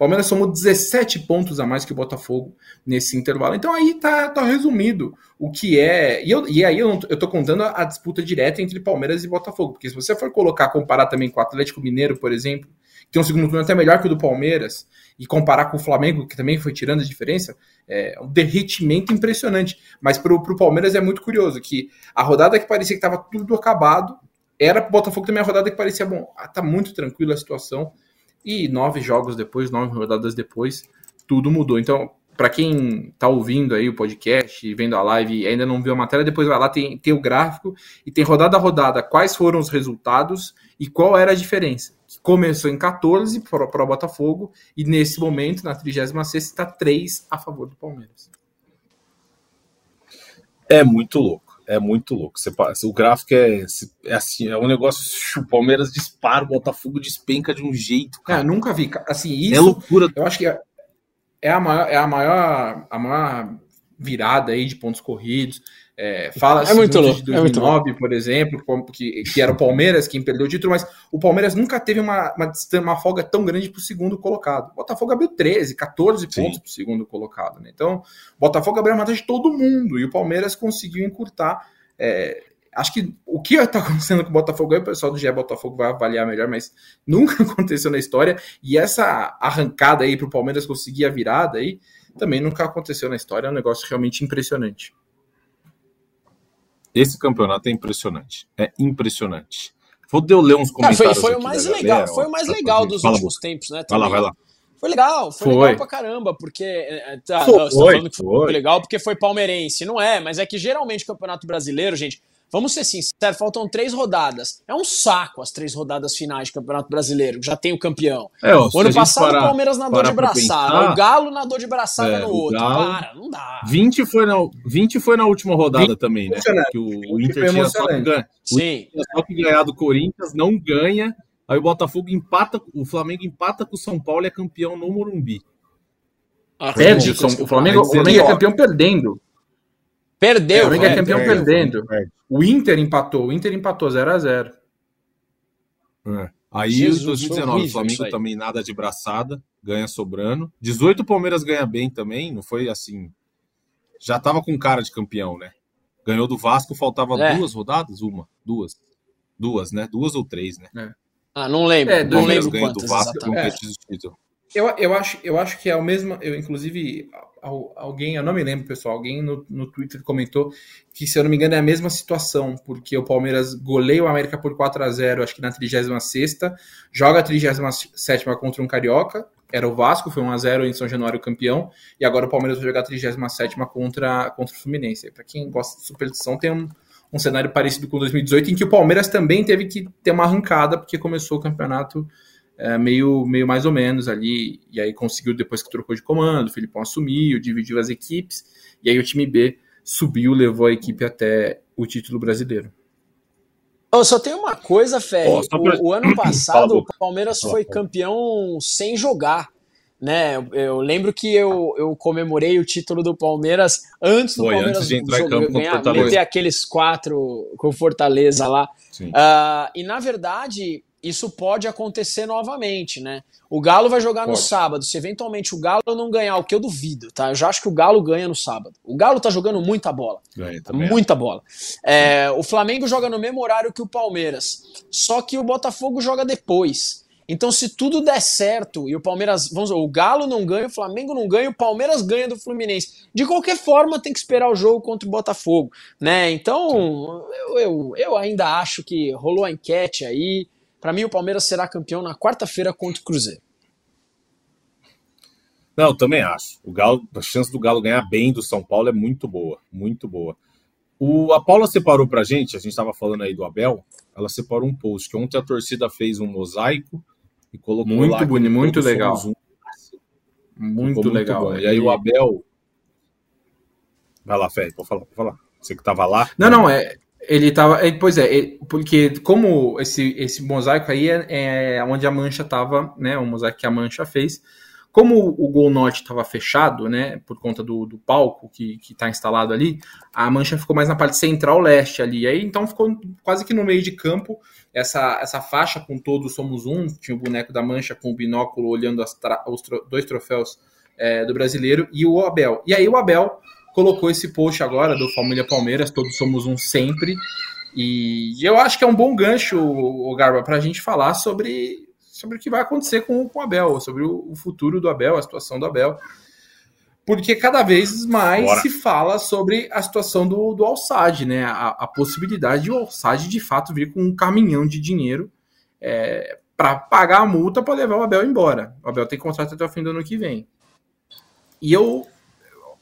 Palmeiras somou 17 pontos a mais que o Botafogo nesse intervalo. Então aí tá, tá resumido o que é. E, eu, e aí eu, não, eu tô contando a, a disputa direta entre Palmeiras e Botafogo. Porque se você for colocar, comparar também com o Atlético Mineiro, por exemplo, que tem um segundo turno até melhor que o do Palmeiras, e comparar com o Flamengo, que também foi tirando a diferença, é um derretimento impressionante. Mas para o Palmeiras é muito curioso que a rodada que parecia que estava tudo acabado, era para o Botafogo também a rodada que parecia, bom, tá muito tranquila a situação. E nove jogos depois, nove rodadas depois, tudo mudou. Então, para quem está ouvindo aí o podcast, vendo a live e ainda não viu a matéria, depois vai lá, tem, tem o gráfico e tem rodada a rodada quais foram os resultados e qual era a diferença. Começou em 14 para o Botafogo e nesse momento, na 36 está 3 a favor do Palmeiras.
É muito louco, é muito louco. Você, o gráfico é, é assim, é um negócio. O Palmeiras dispara, o Botafogo despenca de um jeito.
Cara, é, nunca vi. Assim, isso,
é loucura.
Eu acho que é, é a maior, é a maior, a maior virada aí de pontos corridos. É, fala
é muito louco,
de 2009, é por exemplo, que, que era o Palmeiras quem perdeu o título, mas o Palmeiras nunca teve uma, uma, uma folga tão grande para o segundo colocado. O Botafogo abriu 13, 14 Sim. pontos para o segundo colocado. Né? Então, o Botafogo abriu a mata de todo mundo e o Palmeiras conseguiu encurtar. É, acho que o que está acontecendo com o Botafogo aí, o pessoal do GE Botafogo vai avaliar melhor, mas nunca aconteceu na história. E essa arrancada aí para o Palmeiras conseguir a virada aí também nunca aconteceu na história. É um negócio realmente impressionante.
Esse campeonato é impressionante. É impressionante. Vou eu ler uns comentários.
Cara, foi, foi o mais legal, galera, foi o mais legal dos últimos tempos, né?
Também. Vai lá, vai lá.
Foi legal, foi, foi, legal pra caramba, porque. É, é, tá, foi, não, você tá falando que foi, foi legal porque foi palmeirense. Não é, mas é que geralmente o Campeonato Brasileiro, gente, Vamos ser sinceros, faltam três rodadas. É um saco as três rodadas finais de Campeonato Brasileiro, já tem o campeão. É, ó, o ano passado parar, o Palmeiras nadou de braçada, pensar, o Galo nadou de braçada é, no outro. Galo, Para, não dá.
20 foi na, 20 foi na última rodada também, né? Que o, o Inter tinha só que, ganha,
Sim.
só que ganhar do Corinthians, não ganha. Aí o Botafogo empata, o Flamengo empata com o São Paulo e é campeão no Morumbi.
Ah, Perde, o, Flamengo, o Flamengo é campeão perdendo.
Perdeu. O
Flamengo é campeão perdendo. O Inter empatou. O Inter empatou 0x0.
É. Aí, Jesus, 2019, o Flamengo também nada de braçada, ganha sobrando. 18 o Palmeiras ganha bem também, não foi assim. Já tava com cara de campeão, né? Ganhou do Vasco, faltava é. duas rodadas? Uma, duas. Duas, né? Duas ou três, né? É.
Ah, não lembro. É, não lembro quantas,
do Vasco,
eu, eu, acho, eu acho que é o mesmo. Eu, inclusive, alguém, eu não me lembro, pessoal, alguém no, no Twitter comentou que, se eu não me engano, é a mesma situação, porque o Palmeiras goleia o América por 4 a 0 acho que na 36, joga a 37 contra um Carioca, era o Vasco, foi 1 a 0 em São Januário campeão, e agora o Palmeiras vai jogar a 37 contra, contra o Fluminense. Para quem gosta de superstição, tem um, um cenário parecido com 2018, em que o Palmeiras também teve que ter uma arrancada, porque começou o campeonato é, meio, meio mais ou menos ali, e aí conseguiu depois que trocou de comando, o Filipão assumiu, dividiu as equipes, e aí o time B subiu, levou a equipe até o título brasileiro.
Eu só tem uma coisa, Fé. Oh, pra... o, o, ano passado o Palmeiras foi campeão sem jogar. Né, eu, eu lembro que eu, eu comemorei o título do Palmeiras antes do foi, Palmeiras antes de entrar jogar, em campo ganhar, meter aqueles quatro com Fortaleza lá. Uh, e na verdade, isso pode acontecer novamente, né? O Galo vai jogar pode. no sábado. Se eventualmente o Galo não ganhar, o que eu duvido, tá? Eu já acho que o Galo ganha no sábado. O Galo tá jogando muita bola. Ganha também. Muita bola. É, o Flamengo joga no mesmo horário que o Palmeiras. Só que o Botafogo joga depois. Então, se tudo der certo e o Palmeiras, vamos o Galo não ganha, o Flamengo não ganha, o Palmeiras ganha do Fluminense. De qualquer forma, tem que esperar o jogo contra o Botafogo, né? Então, eu, eu, eu ainda acho que rolou a enquete aí. Para mim, o Palmeiras será campeão na quarta-feira contra o Cruzeiro.
Não, também acho. O Galo, a chance do Galo ganhar bem do São Paulo é muito boa, muito boa. O, a Paula separou pra gente, a gente estava falando aí do Abel, ela separou um post que ontem a torcida fez um mosaico e colocou
muito
lá.
Bonito, muito legal. Um. Muito, muito legal.
Bom. E aí o Abel. Vai lá, Fé, pode falar, pode falar. Você que tava lá.
Não, não, é. Ele tava. É, pois é, ele, porque como esse, esse mosaico aí é, é, onde a mancha tava, né? O mosaico que a mancha fez. como o Gol Norte estava fechado, né, por conta do, do palco que está instalado ali, a mancha ficou mais na parte central-leste ali. Aí então ficou quase que no meio de campo essa, essa faixa com todos somos um. Tinha o boneco da mancha com o binóculo olhando os dois troféus é, do brasileiro e o Abel. E aí o Abel colocou esse post agora do Família Palmeiras, todos somos um sempre. E eu acho que é um bom gancho, o Garba, para a gente falar sobre sobre o que vai acontecer com, com o Abel, sobre o, o futuro do Abel, a situação do Abel. Porque cada vez mais Bora. se fala sobre a situação do, do Alçade, né? A, a possibilidade de o Alçade de fato vir com um caminhão de dinheiro é, para pagar a multa para levar o Abel embora. O Abel tem contrato até o fim do ano que vem. E eu.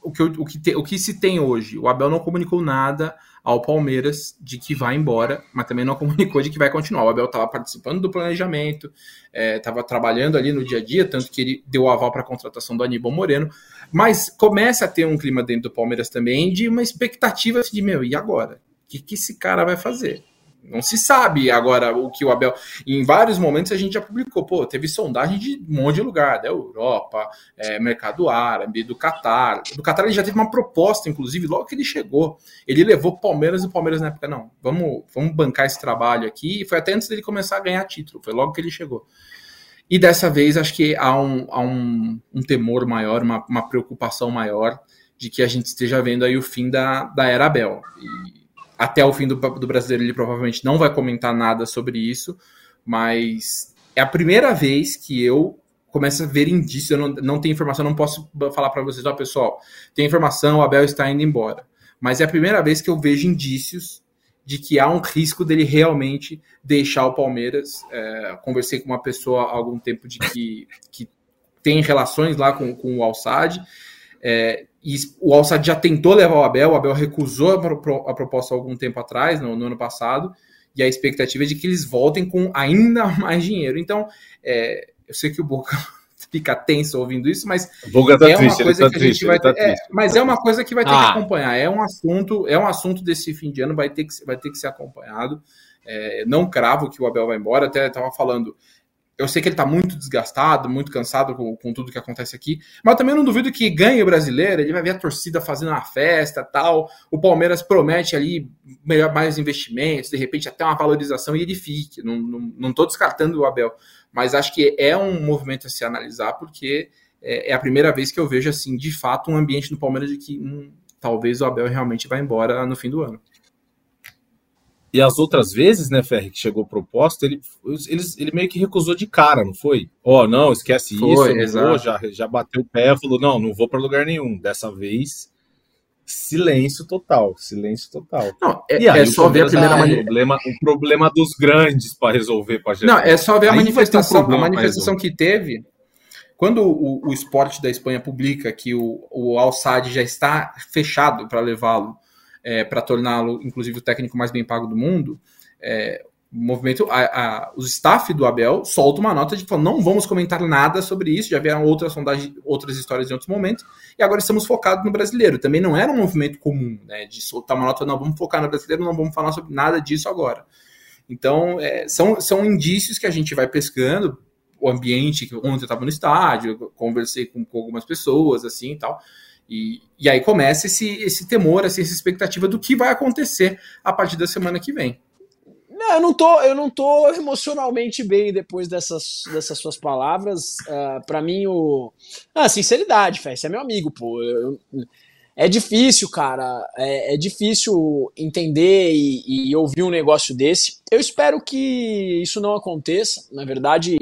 O que, o, que te, o que se tem hoje? O Abel não comunicou nada ao Palmeiras de que vai embora, mas também não comunicou de que vai continuar. O Abel estava participando do planejamento, estava é, trabalhando ali no dia a dia, tanto que ele deu aval para a contratação do Aníbal Moreno, mas começa a ter um clima dentro do Palmeiras também de uma expectativa de, meu, e agora? O que, que esse cara vai fazer? Não se sabe agora o que o Abel. Em vários momentos a gente já publicou, pô, teve sondagem de um monte de lugar, da Europa, é, mercado árabe, do Catar. Do Catar ele já teve uma proposta, inclusive, logo que ele chegou. Ele levou Palmeiras e o Palmeiras na época, não, vamos, vamos bancar esse trabalho aqui. E foi até antes dele começar a ganhar título, foi logo que ele chegou. E dessa vez acho que há um, há um, um temor maior, uma, uma preocupação maior de que a gente esteja vendo aí o fim da, da era Abel. E até o fim do, do brasileiro ele provavelmente não vai comentar nada sobre isso, mas é a primeira vez que eu começo a ver indícios. Eu não, não tenho informação, não posso falar para vocês, ó, pessoal, tem informação, o Abel está indo embora. Mas é a primeira vez que eu vejo indícios de que há um risco dele realmente deixar o Palmeiras. É, conversei com uma pessoa há algum tempo de que, que tem relações lá com, com o Alçade. É, e o Alçad já tentou levar o Abel, o Abel recusou a, proposta há algum tempo atrás, no, no, ano passado, e a expectativa é de que eles voltem com ainda mais dinheiro. Então, é, eu sei que o Boca fica tenso ouvindo isso, mas
tá
é
uma
coisa
tá
que a gente vai
tá
ter, é, mas é uma coisa que vai ter ah. que acompanhar. É um assunto, é um assunto desse fim de ano, vai ter que, vai ter que ser acompanhado. É, não cravo que o Abel vai embora, até estava falando eu sei que ele está muito desgastado, muito cansado com, com, tudo que acontece aqui, mas também não duvido que ganhe o brasileiro, ele vai ver a torcida fazendo uma festa tal. O Palmeiras promete ali melhor, mais investimentos, de repente até uma valorização e ele fique. Não, não, não descartando o Abel, mas acho que é um movimento a se analisar, porque é, é a primeira vez que eu vejo, assim, de fato, um ambiente no Palmeiras de que hum, talvez o Abel realmente vá embora no fim do ano.
E as outras vezes, né, Ferri, que chegou proposta, ele, ele, ele meio que recusou de cara, não foi? Ó, oh, não, esquece foi, isso, não vou, já, já bateu o pé, falou, não, não vou para lugar nenhum. Dessa vez, silêncio total, silêncio total.
Não, é, aí, é só ver a primeira
problema, o problema dos grandes para resolver para
Não, é só ver a aí manifestação, um a manifestação que teve. Quando o, o esporte da Espanha publica que o, o Al Sadd já está fechado para levá-lo é, para torná-lo, inclusive, o técnico mais bem pago do mundo, é, movimento, a, a, os staff do Abel soltam uma nota de que não vamos comentar nada sobre isso, já vieram outras sondagens, outras histórias em outros momentos, e agora estamos focados no brasileiro. Também não era um movimento comum, né, de soltar uma nota, não, vamos focar no brasileiro, não vamos falar sobre nada disso agora. Então, é, são, são indícios que a gente vai pescando, o ambiente, ontem eu estava no estádio, conversei com, com algumas pessoas, assim, e tal, e, e aí começa esse, esse temor, essa expectativa do que vai acontecer a partir da semana que vem.
Não, eu não tô, eu não tô emocionalmente bem depois dessas, dessas suas palavras. Uh, ah, para mim, o. Ah, sinceridade, Fé, você é meu amigo, pô. Eu, é difícil, cara. É, é difícil entender e, e, ouvir um negócio desse. Eu espero que isso não aconteça. Na verdade,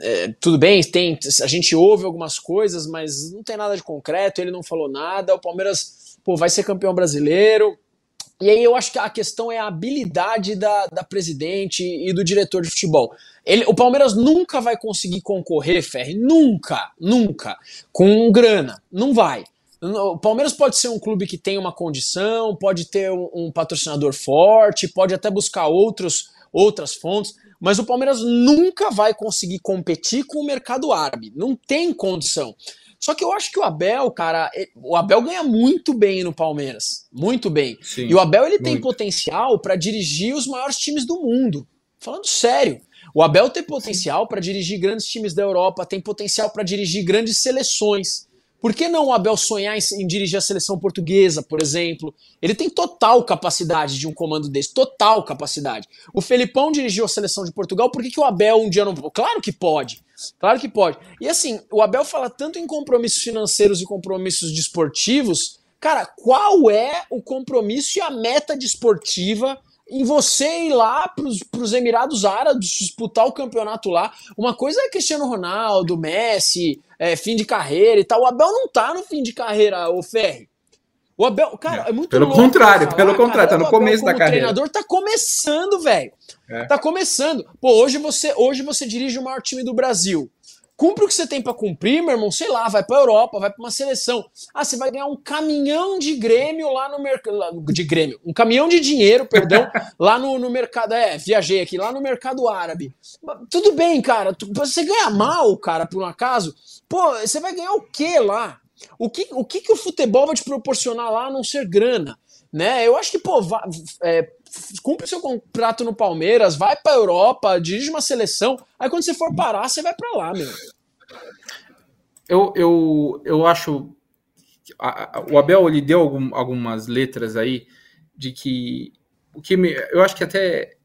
é, tudo bem, tem, a gente ouve algumas coisas, mas não tem nada de concreto, ele não falou nada, o Palmeiras pô, vai ser campeão brasileiro. E aí eu acho que a questão é a habilidade da, da presidente e do diretor de futebol. Ele, o Palmeiras nunca vai conseguir concorrer, Ferre, nunca, nunca, com grana. Não vai. O Palmeiras pode ser um clube que tem uma condição, pode ter um, um patrocinador forte, pode até buscar outros, outras fontes, mas o Palmeiras nunca vai conseguir competir com o mercado árabe. Não tem condição. Só que eu acho que o Abel, cara, o Abel ganha muito bem no Palmeiras. Muito bem. Sim, e o Abel ele muito. tem potencial para dirigir os maiores times do mundo. Falando sério. O Abel tem potencial para dirigir grandes times da Europa, tem potencial para dirigir grandes seleções. Por que não o Abel sonhar em, em, dirigir a seleção portuguesa, por exemplo? Ele tem total capacidade de um comando desse, total capacidade. O Felipão dirigiu a seleção de Portugal, por que, que o Abel um dia não. Claro que pode, claro que pode. E assim, o Abel fala tanto em compromissos financeiros e compromissos desportivos. Cara, qual é o compromisso e a meta desportiva em você ir lá para os Emirados Árabes disputar o campeonato lá. Uma coisa é Cristiano Ronaldo, Messi, é, fim de carreira e tal. O Abel não tá no fim de carreira, o Ferri. O Abel, cara, é muito
Pelo contrário, falar, pelo contrário, tá no começo da carreira. O
treinador tá começando, velho. É. Tá começando. Pô, hoje você, hoje você dirige o maior time do Brasil. Cumpre o que você tem para cumprir, meu irmão, sei lá, vai pra Europa, vai pra uma seleção. Ah, você vai ganhar um caminhão de Grêmio lá no mercado. De Grêmio. Um caminhão de dinheiro, perdão, lá no, no mercado. É, viajei aqui, lá no mercado árabe. Tudo bem, cara. Você ganha mal, cara, por um acaso. Pô, você vai ganhar o quê lá? O que, o que, que o futebol vai te proporcionar lá a não ser grana? Né? Eu acho que, pô, é, cumpre seu contrato no Palmeiras, vai pra Europa, dirige uma seleção, aí quando você for parar, você vai para lá, meu.
Eu, eu, eu acho. O Abel ele deu algum, algumas letras aí de que. O que me, eu acho que até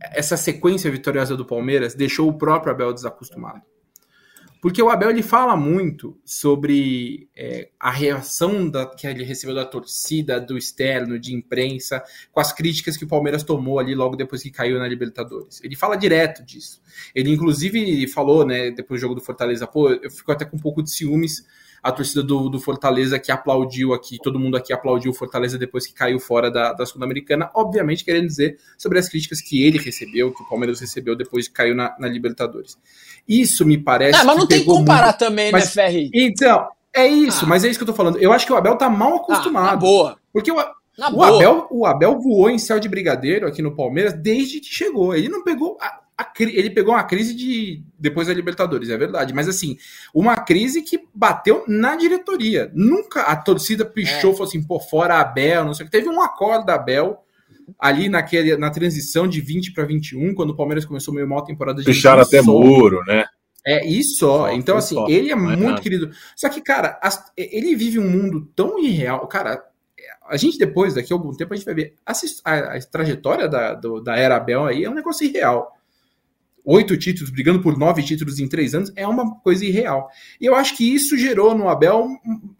essa sequência vitoriosa do Palmeiras deixou o próprio Abel desacostumado. Porque o Abel ele fala muito sobre é, a reação da, que ele recebeu da torcida, do externo, de imprensa, com as críticas que o Palmeiras tomou ali logo depois que caiu na Libertadores. Ele fala direto disso. Ele, inclusive, falou, né, depois do jogo do Fortaleza, pô, eu fico até com um pouco de ciúmes a torcida do, do, Fortaleza que aplaudiu aqui, todo mundo aqui aplaudiu o Fortaleza depois que caiu fora da, da Sul-Americana, obviamente querendo dizer sobre as críticas que ele recebeu, que o Palmeiras recebeu depois que caiu na, na Libertadores. Isso me parece.
É, mas não tem que comparar muito... também, né, mas, né, Ferri?
Então, é isso, ah. mas é isso que eu tô falando. Eu acho que o Abel tá mal acostumado. Ah,
boa.
Porque o, o Abel, o Abel voou em céu de brigadeiro aqui no Palmeiras desde que chegou. Ele não pegou. A, a, ele pegou uma crise de. Depois da Libertadores, é verdade. Mas assim, uma crise que bateu na diretoria. Nunca a torcida pichou, é. falou assim, pô, fora Abel, não sei o que. Teve um acordo da Abel ali naquele, na transição de 20 para 21, quando o Palmeiras começou meio mal a temporada de
Picharam até muro, né?
É isso, só, então assim, só, ele é muito nada. querido. Só que, cara, as, ele vive um mundo tão irreal. Cara, a gente depois, daqui a algum tempo, a gente vai ver. A, a, a trajetória da, do, da Era Abel aí é um negócio irreal oito títulos, brigando por nove títulos em três anos, é uma coisa irreal. E eu acho que isso gerou no Abel.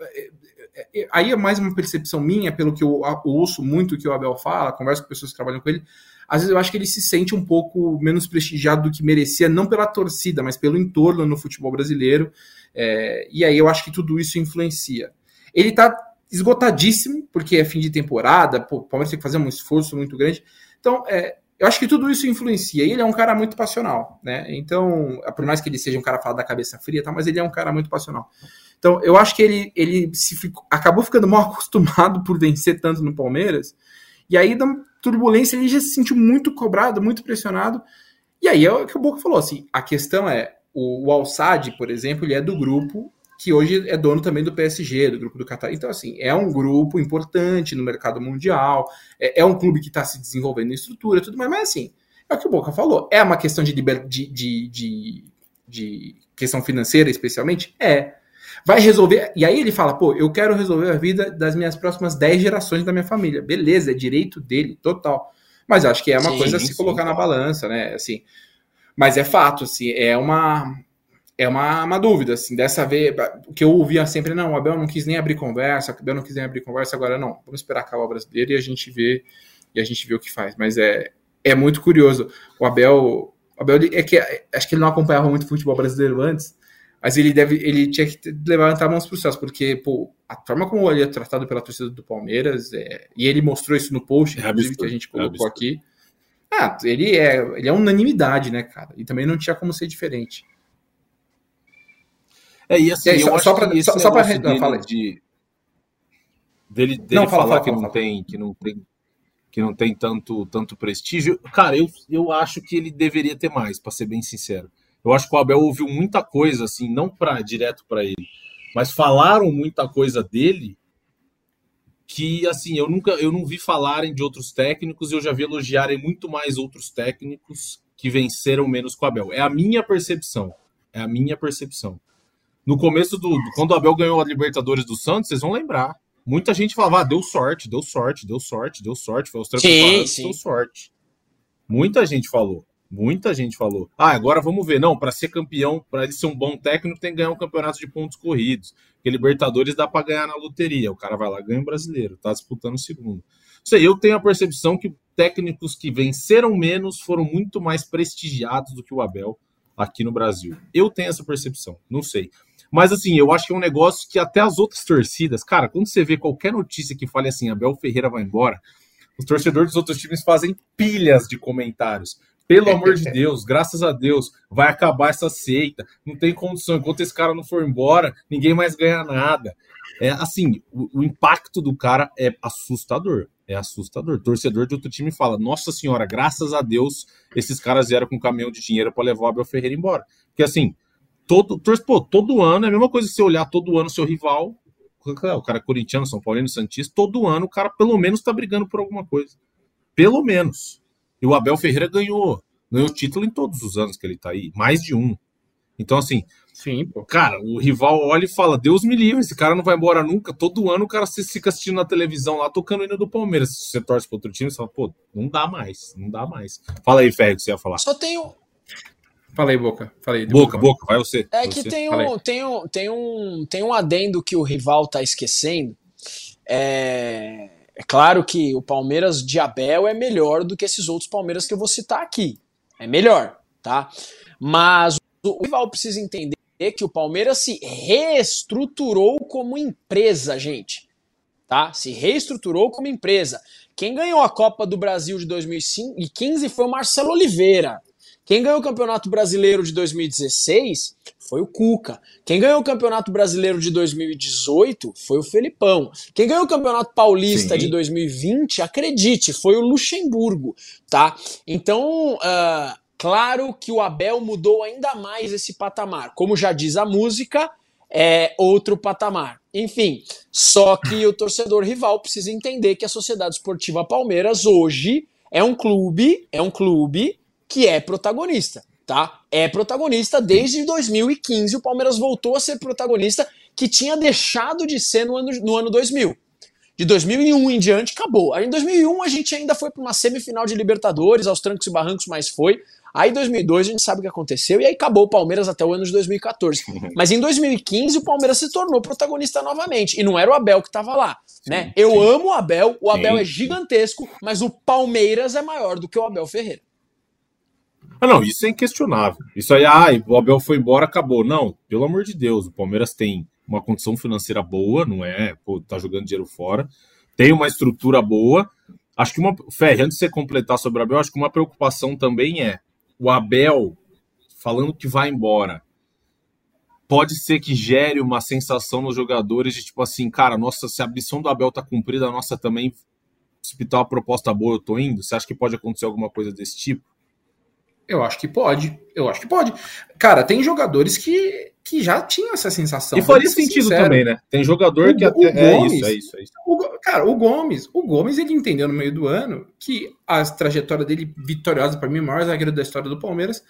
É, é, é, aí é mais uma percepção minha, pelo que eu, ouço muito que o Abel fala, converso com pessoas que trabalham com ele. Às vezes eu acho que ele se sente um pouco menos prestigiado do que merecia, não pela torcida, mas pelo entorno no futebol brasileiro. É, e aí eu acho que tudo isso influencia. Ele tá esgotadíssimo, porque é fim de temporada, o Palmeiras tem que fazer um esforço muito grande. Então, é, eu acho que tudo isso influencia. Ele é um cara muito passional, né? Então, por mais que ele seja um cara falado da cabeça fria, tá, mas ele é um cara muito passional. Então, eu acho que ele, ele se ficou, acabou ficando mal acostumado por vencer tanto no Palmeiras. E aí, da turbulência, ele já se sentiu muito cobrado, muito pressionado. E aí é o que o Boca falou, assim, a questão é, o, o Alçade, por exemplo, ele é do grupo que hoje é dono também do PSG, do grupo do Qatar. Então, assim, é um grupo importante no mercado mundial, é, é um clube que está se desenvolvendo em estrutura tudo mais, mas assim, é o que o Boca falou. É uma questão de, liber, de, de, de, de questão financeira, especialmente? É. Vai resolver. E aí ele fala, pô, eu quero resolver a vida das minhas próximas 10 gerações da minha família. Beleza, é direito dele, total. Mas acho que é uma sim, coisa a se sim, colocar sim. na balança, né? Assim, mas é fato, assim, é uma é uma, uma dúvida, assim, dessa vez, o que eu ouvia sempre, não, o Abel não quis nem abrir conversa, o Abel não quis nem abrir conversa, agora não, vamos esperar acabar o brasileiro e a gente vê, e a gente vê o que faz, mas é, é muito curioso, o Abel, o Abel é que, acho que ele não acompanhava muito futebol brasileiro antes, mas ele deve, ele tinha que levantar mãos para os céus, porque, pô, a forma como ele é tratado pela torcida do Palmeiras, é, e ele mostrou isso no post, é inclusive, que a gente colocou é aqui, ah, ele é, ele é unanimidade, né, cara, e também não tinha como ser diferente.
É, e assim, só, acho só pra, que só, só pra dele, fala de dele, dele não, falar fala, que fala, não tem que não tem que não tem tanto tanto prestígio, cara, eu, eu acho que ele deveria ter mais, para ser bem sincero. Eu acho que o Abel ouviu muita coisa assim, não para direto para ele, mas falaram muita coisa dele que assim, eu nunca eu não vi falarem de outros técnicos, eu já vi elogiarem muito mais outros técnicos que venceram menos com o Abel. É a minha percepção. É a minha percepção. No começo do. Quando o Abel ganhou a Libertadores do Santos, vocês vão lembrar. Muita gente falava, ah, deu sorte, deu sorte, deu sorte, deu sorte. Foi os
três
deu sorte. Muita gente falou. Muita gente falou. Ah, agora vamos ver. Não, para ser campeão, para ele ser um bom técnico, tem que ganhar um campeonato de pontos corridos. Porque Libertadores dá para ganhar na loteria. O cara vai lá, ganha o brasileiro, tá disputando o segundo. Aí, eu tenho a percepção que técnicos que venceram menos foram muito mais prestigiados do que o Abel aqui no Brasil. Eu tenho essa percepção, não sei. Mas assim, eu acho que é um negócio que até as outras torcidas, cara, quando você vê qualquer notícia que fale assim, Abel Ferreira vai embora, os torcedores dos outros times fazem pilhas de comentários. Pelo amor de Deus, graças a Deus, vai acabar essa seita. Não tem condição. Enquanto esse cara não for embora, ninguém mais ganha nada. É assim, o, o impacto do cara é assustador. É assustador. Torcedor de outro time fala: Nossa senhora, graças a Deus, esses caras vieram com um caminhão de dinheiro para levar o Abel Ferreira embora. Porque assim, todo, pô, todo ano é a mesma coisa que você olhar todo ano seu rival, o cara é corintiano, São Paulino, Santista, todo ano o cara pelo menos tá brigando por alguma coisa. Pelo menos. E o Abel Ferreira ganhou, ganhou título em todos os anos que ele tá aí, mais de um. Então, assim,
Sim, pô.
cara, o rival olha e fala: Deus me livre, esse cara não vai embora nunca. Todo ano o cara fica assistindo na televisão lá, tocando o hino do Palmeiras. Se você torce para outro time, você fala: pô, não dá mais, não dá mais. Fala aí, Ferro, que você ia falar.
Só tenho,
Falei, Boca. Falei.
Boca, Boca, vai você.
É que
você.
tem um, tem, um, tem, um, tem um adendo que o rival tá esquecendo. É, é claro que o Palmeiras de Abel é melhor do que esses outros Palmeiras que eu vou citar aqui. É melhor, tá? Mas o rival precisa entender que o Palmeiras se reestruturou como empresa, gente. Tá? Se reestruturou como empresa. Quem ganhou a Copa do Brasil de 2015 foi o Marcelo Oliveira. Quem ganhou o Campeonato Brasileiro de 2016 foi o Cuca. Quem ganhou o Campeonato Brasileiro de 2018 foi o Felipão. Quem ganhou o Campeonato Paulista
Sim.
de 2020, acredite, foi o Luxemburgo, tá? Então, uh, claro que o Abel mudou ainda mais esse patamar. Como já diz a música, é outro patamar. Enfim, só que o torcedor rival precisa entender que a Sociedade Esportiva Palmeiras hoje é um clube, é um clube que é protagonista, tá? É protagonista desde 2015. O Palmeiras voltou a ser protagonista que tinha deixado de ser no ano, no ano 2000. De 2001 em diante, acabou. Aí em 2001 a gente ainda foi para uma semifinal de Libertadores, aos trancos e barrancos, mas foi. Aí em 2002 a gente sabe o que aconteceu e aí acabou o Palmeiras até o ano de 2014. Mas em 2015 o Palmeiras se tornou protagonista novamente e não era o Abel que estava lá, né? Eu
sim.
amo o Abel, o Abel
Sim.
é gigantesco, mas o Palmeiras é maior do que o Abel Ferreira.
Ah, não, isso é inquestionável. Isso aí, ah, o Abel foi embora, acabou. Não, pelo amor de Deus, o Palmeiras tem uma condição financeira boa, não é? Pô, tá jogando dinheiro fora. Tem uma estrutura boa. Acho que uma. Ferre, antes de você completar sobre o Abel, acho que uma preocupação também é o Abel falando que vai embora. Pode ser que gere uma sensação nos jogadores de tipo assim, cara, nossa, se a ambição do Abel tá cumprida, a nossa também. Se pintar uma proposta boa, eu tô indo. Você acha que pode acontecer alguma coisa desse tipo?
Eu acho que pode. Eu acho que pode. Cara, tem jogadores que, que já tinham essa sensação.
E faria sentido
sinceros.
também, né? Tem jogador
O
que até. É
Gomes-
isso, é isso, é isso.
O cara, o Gomes, o Gomes ele entendeu no meio do ano que a trajetória dele vitoriosa para mim, o maior zagueiro da história do Palmeiras,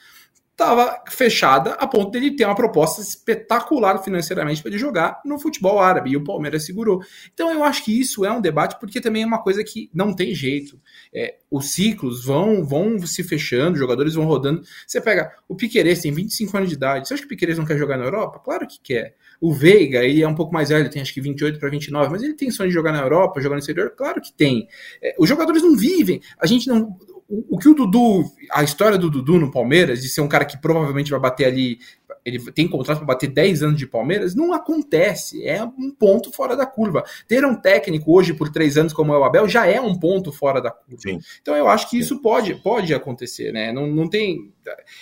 estava fechada a ponto dele ter uma proposta espetacular financeiramente para ele jogar no futebol árabe e o Palmeiras segurou. Então eu acho que isso é um debate porque também é uma coisa que não tem jeito. É, os ciclos vão vão se fechando, os jogadores vão rodando. Você pega o Piquerez tem 25 anos de idade. Você acha que o Piquerez não quer jogar na Europa? Claro que quer. O Veiga, ele é um pouco mais velho, tem acho que 28 para 29, mas ele tem sonho de jogar na Europa, jogar no exterior? Claro que tem. É, os jogadores não vivem. A gente não. O, o que o Dudu, a história do Dudu no Palmeiras, de ser um cara que provavelmente vai bater ali, ele tem contrato para bater 10 anos de Palmeiras, não acontece. É um ponto fora da curva. Ter um técnico hoje por três anos como é o Abel já é um ponto fora da curva.
Sim.
Então eu acho que isso pode, pode acontecer, né? Não, não tem.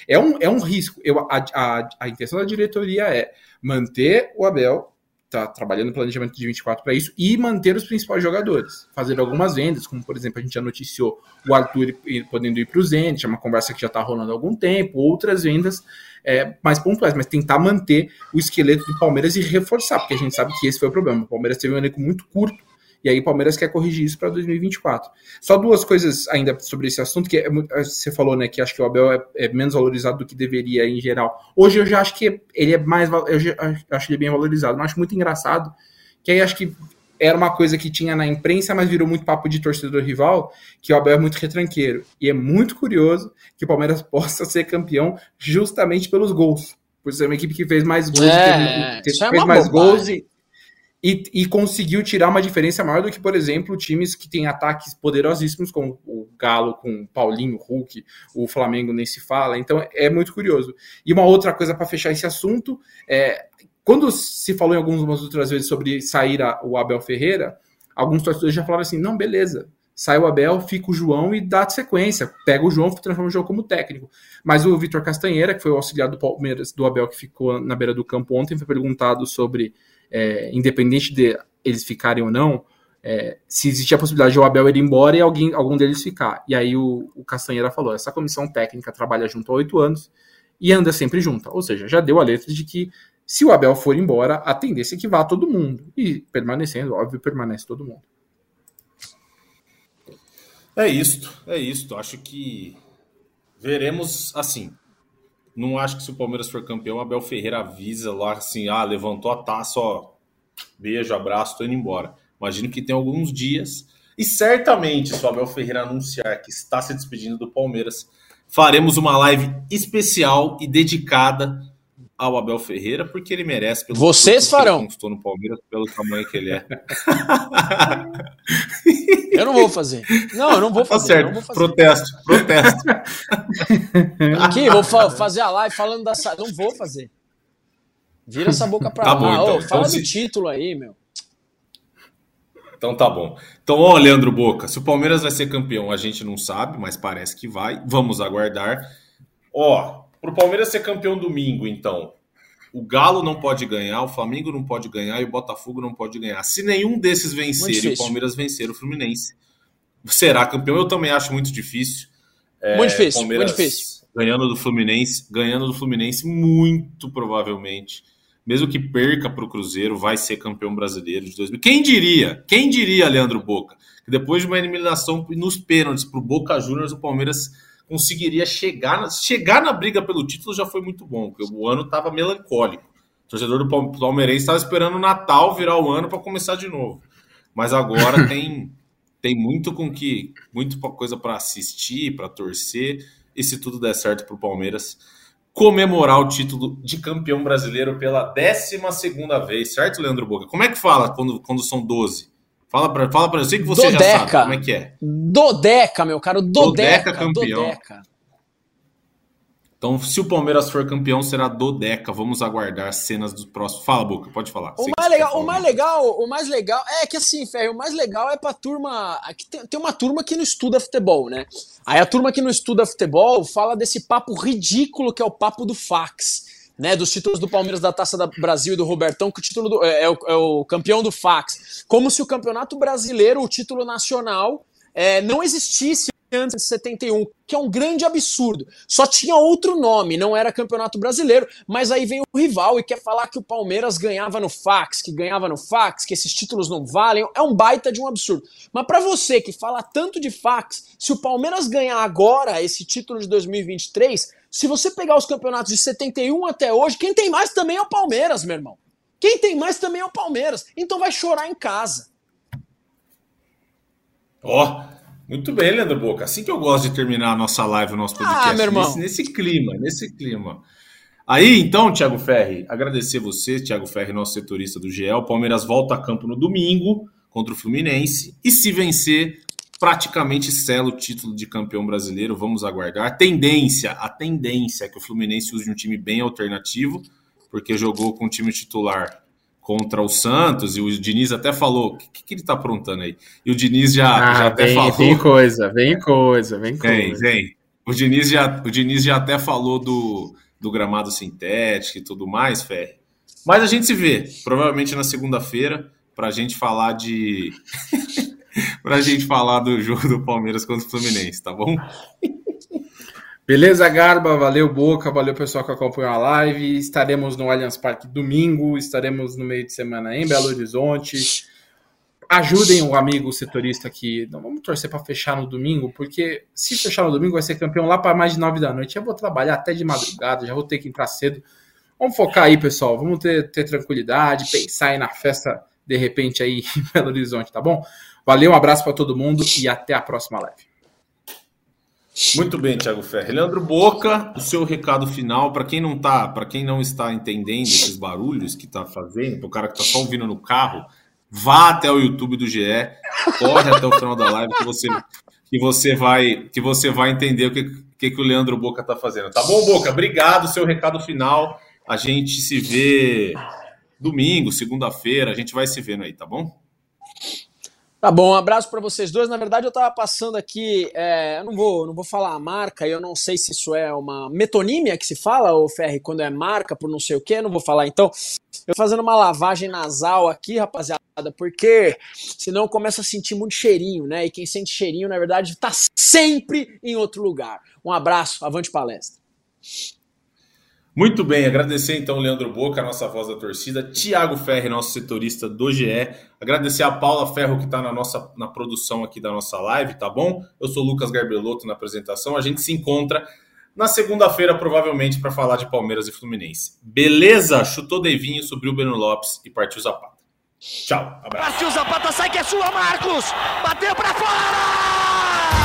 É um, é um risco. Eu, a, a, a intenção da diretoria é manter o Abel, tá trabalhando no planejamento de 24 para isso, e manter os principais jogadores. Fazer algumas vendas, como por exemplo, a gente já noticiou o Arthur podendo ir para o Zenit, é uma conversa que já está rolando há algum tempo, outras vendas é, mais pontuais, mas tentar manter o esqueleto do Palmeiras e reforçar, porque a gente sabe que esse foi o problema. O Palmeiras teve um elenco muito curto E aí o Palmeiras quer corrigir isso para 2024. Só duas coisas ainda sobre esse assunto, que é, é, você falou, né, que acho que o Abel é, é, menos valorizado do que deveria em geral. Hoje eu já acho que ele é mais, eu já, acho ele bem valorizado, mas acho muito engraçado, que aí acho que era uma coisa que tinha na imprensa, mas virou muito papo de torcedor rival, que o Abel é muito retranqueiro. E é muito curioso que o Palmeiras possa ser campeão justamente pelos gols. Por ser uma equipe que fez mais gols,
é,
teve, fez mais gols e, e, e, conseguiu tirar uma diferença maior do que, por exemplo, times que têm ataques poderosíssimos, como o Galo com Paulinho, Hulk, o Flamengo nem se fala. Então é muito curioso. E uma outra coisa para fechar esse assunto é quando se falou em algumas outras vezes sobre sair a, o Abel Ferreira, alguns torcedores já falaram assim: não, beleza, sai o Abel, fica o João e dá sequência. Pega o João transforma o jogo como técnico. Mas o Vitor Castanheira, que foi o auxiliar do Palmeiras, do Abel, que ficou na beira do campo ontem, foi perguntado sobre é, independente de eles ficarem ou não, é, se existia a possibilidade de o Abel ir embora e alguém, algum deles ficar. E aí o, o Castanheira falou: essa comissão técnica trabalha junto há oito anos e anda sempre junta. Ou seja, já deu a letra de que se o Abel for embora, a tendência é que vá todo mundo. E permanecendo, óbvio, permanece todo mundo.
É isto, é isto. Acho que veremos assim. Não acho que se o Palmeiras for campeão, Abel Ferreira avisa lá assim, ah, levantou a taça, ó, beijo, abraço, tô indo embora. Imagino que tem alguns dias. E certamente, se o Abel Ferreira anunciar que está se despedindo do Palmeiras, faremos uma live especial e dedicada ao Abel Ferreira, porque ele merece.
Pelo Vocês farão. Que
ele conquistou no Palmeiras, pelo tamanho que ele é.
eu não vou fazer. Não, eu não vou tá fazer.
Tá certo.
Vou fazer.
Protesto, protesto.
Aqui, vou fa fazer a live falando da. Não vou fazer. Vira essa boca pra
tá
lá.
Bom, então.
Ô, fala então, do se... título aí, meu.
Então tá bom. Então, ó, Leandro Boca, se o Palmeiras vai ser campeão, a gente não sabe, mas parece que vai. Vamos aguardar. Ó, pro Palmeiras ser campeão domingo, então, o Galo não pode ganhar, o Flamengo não pode ganhar e o Botafogo não pode ganhar. Se nenhum desses vencer e o Palmeiras vencer o Fluminense, será campeão. Eu também acho muito difícil.
É, muito difícil, Palmeiras muito difícil.
Ganhando do Fluminense, ganhando do Fluminense, muito provavelmente. Mesmo que perca para o Cruzeiro, vai ser campeão brasileiro de 2000. Quem diria? Quem diria, Leandro Boca? Que depois de uma eliminação nos pênaltis para o Boca Juniors, o Palmeiras conseguiria chegar na, chegar na briga pelo título já foi muito bom, porque o ano estava melancólico. O torcedor do Palmeirense estava esperando o Natal virar o ano para começar de novo. Mas agora tem tem muito com que muito coisa para assistir, para torcer, e se tudo der certo para o Palmeiras comemorar o título de campeão brasileiro pela 12 segunda vez, certo, Leandro Boca? Como é que fala quando, quando são 12? Fala pra, fala pra eu sei que você Dodeca. já sabe como é que é.
Dodeca, meu caro, Dodeca. Dodeca campeão. Dodeca.
Então, se o Palmeiras for campeão, será Dodeca. Vamos aguardar cenas dos próximos. Fala, Boca, pode falar.
O mais, legal, o mais legal, o mais legal é que assim, Ferro, o mais legal é pra turma. Aqui tem, tem uma turma que não estuda futebol, né? Aí a turma que não estuda futebol fala desse papo ridículo que é o papo do fax né, dos títulos do Palmeiras da Taça da Brasil e do Robertão, que o título do, é, é, o, é, o, campeão do fax. Como se o campeonato brasileiro, o título nacional, é, não existisse antes de 71, que é um grande absurdo. Só tinha outro nome, não era Campeonato Brasileiro, mas aí vem o rival e quer falar que o Palmeiras ganhava no fax, que ganhava no fax, que esses títulos não valem. É um baita de um absurdo. Mas para você que fala tanto de fax, se o Palmeiras ganhar agora esse título de 2023, se você pegar os campeonatos de 71 até hoje, quem tem mais também é o Palmeiras, meu irmão. Quem tem mais também é o Palmeiras. Então vai chorar em casa.
Ó, oh, muito bem, Leandro Boca. Assim que eu gosto de terminar a nossa live, o nosso ah, podcast. Ah, meu irmão. Nesse, nesse clima, nesse clima. Aí, então, Thiago Ferri, agradecer você, Thiago Ferri, nosso setorista do GE. O Palmeiras volta a campo no domingo contra o Fluminense. E se vencer, praticamente sela o título de campeão brasileiro. Vamos aguardar. A tendência, a tendência é que o Fluminense use um time bem alternativo, porque jogou com o time titular contra o Santos e o Diniz até falou: o que, que, ele tá aprontando aí? E o Diniz já, ah, já até
vem,
falou.
Vem coisa, vem coisa, vem coisa.
Vem, vem. O Diniz já, o Diniz já até falou do, do gramado sintético e tudo mais, Ferre. Mas a gente se vê, provavelmente na segunda-feira, para a gente falar de. pra gente falar do jogo do Palmeiras contra o Fluminense, tá bom?
Beleza, Garba? Valeu, Boca. Valeu, pessoal que acompanhou a live. Estaremos no Allianz Parque domingo. Estaremos no meio de semana em Belo Horizonte. ajudem o amigo setorista aqui. Não vamos torcer para fechar no domingo, porque se fechar no domingo vai ser campeão lá para mais de nove da noite. Eu vou trabalhar até de madrugada, já vou ter que entrar cedo. Vamos focar aí, pessoal. Vamos ter, ter tranquilidade, pensar aí na festa de repente aí em Belo Horizonte, tá bom? Valeu, um abraço para todo mundo e até a próxima live.
Muito bem, Thiago Ferre. Leandro Boca, o seu recado final para quem não tá, para quem não está entendendo esses barulhos que tá fazendo, para o cara que tá só ouvindo no carro, vá até o YouTube do GE, corre até o final da live que você que você vai que você vai entender o que, que, que o Leandro Boca tá fazendo. Tá bom, Boca? Obrigado, seu recado final. A gente se vê domingo, segunda-feira, a gente vai se vendo aí, tá bom?
Tá bom, um abraço para vocês dois. Na verdade, eu estava passando aqui, é, eu não vou, não vou falar a marca, eu não sei se isso é uma metonímia que se fala, ou Ferri, quando é marca por não sei o que, não vou falar. Então, eu fazendo uma lavagem nasal aqui, rapaziada, porque senão eu começo a sentir muito cheirinho, né? E quem sente cheirinho, na verdade, está sempre em outro lugar. Um abraço, avante palestra.
Muito bem, agradecer então Leandro Boca, nossa voz da torcida, Tiago Ferri, nosso setorista do GE, agradecer a Paula Ferro que está na nossa na produção aqui da nossa live, tá bom? Eu sou Lucas Garbelotto na apresentação, a gente se encontra na segunda-feira provavelmente para falar de Palmeiras e Fluminense. Beleza? Chutou Devinho, subiu o Beno Lopes e partiu Zapata. Tchau,
abraço. Partiu Zapata, sai que é sua, Marcos! Bateu para fora!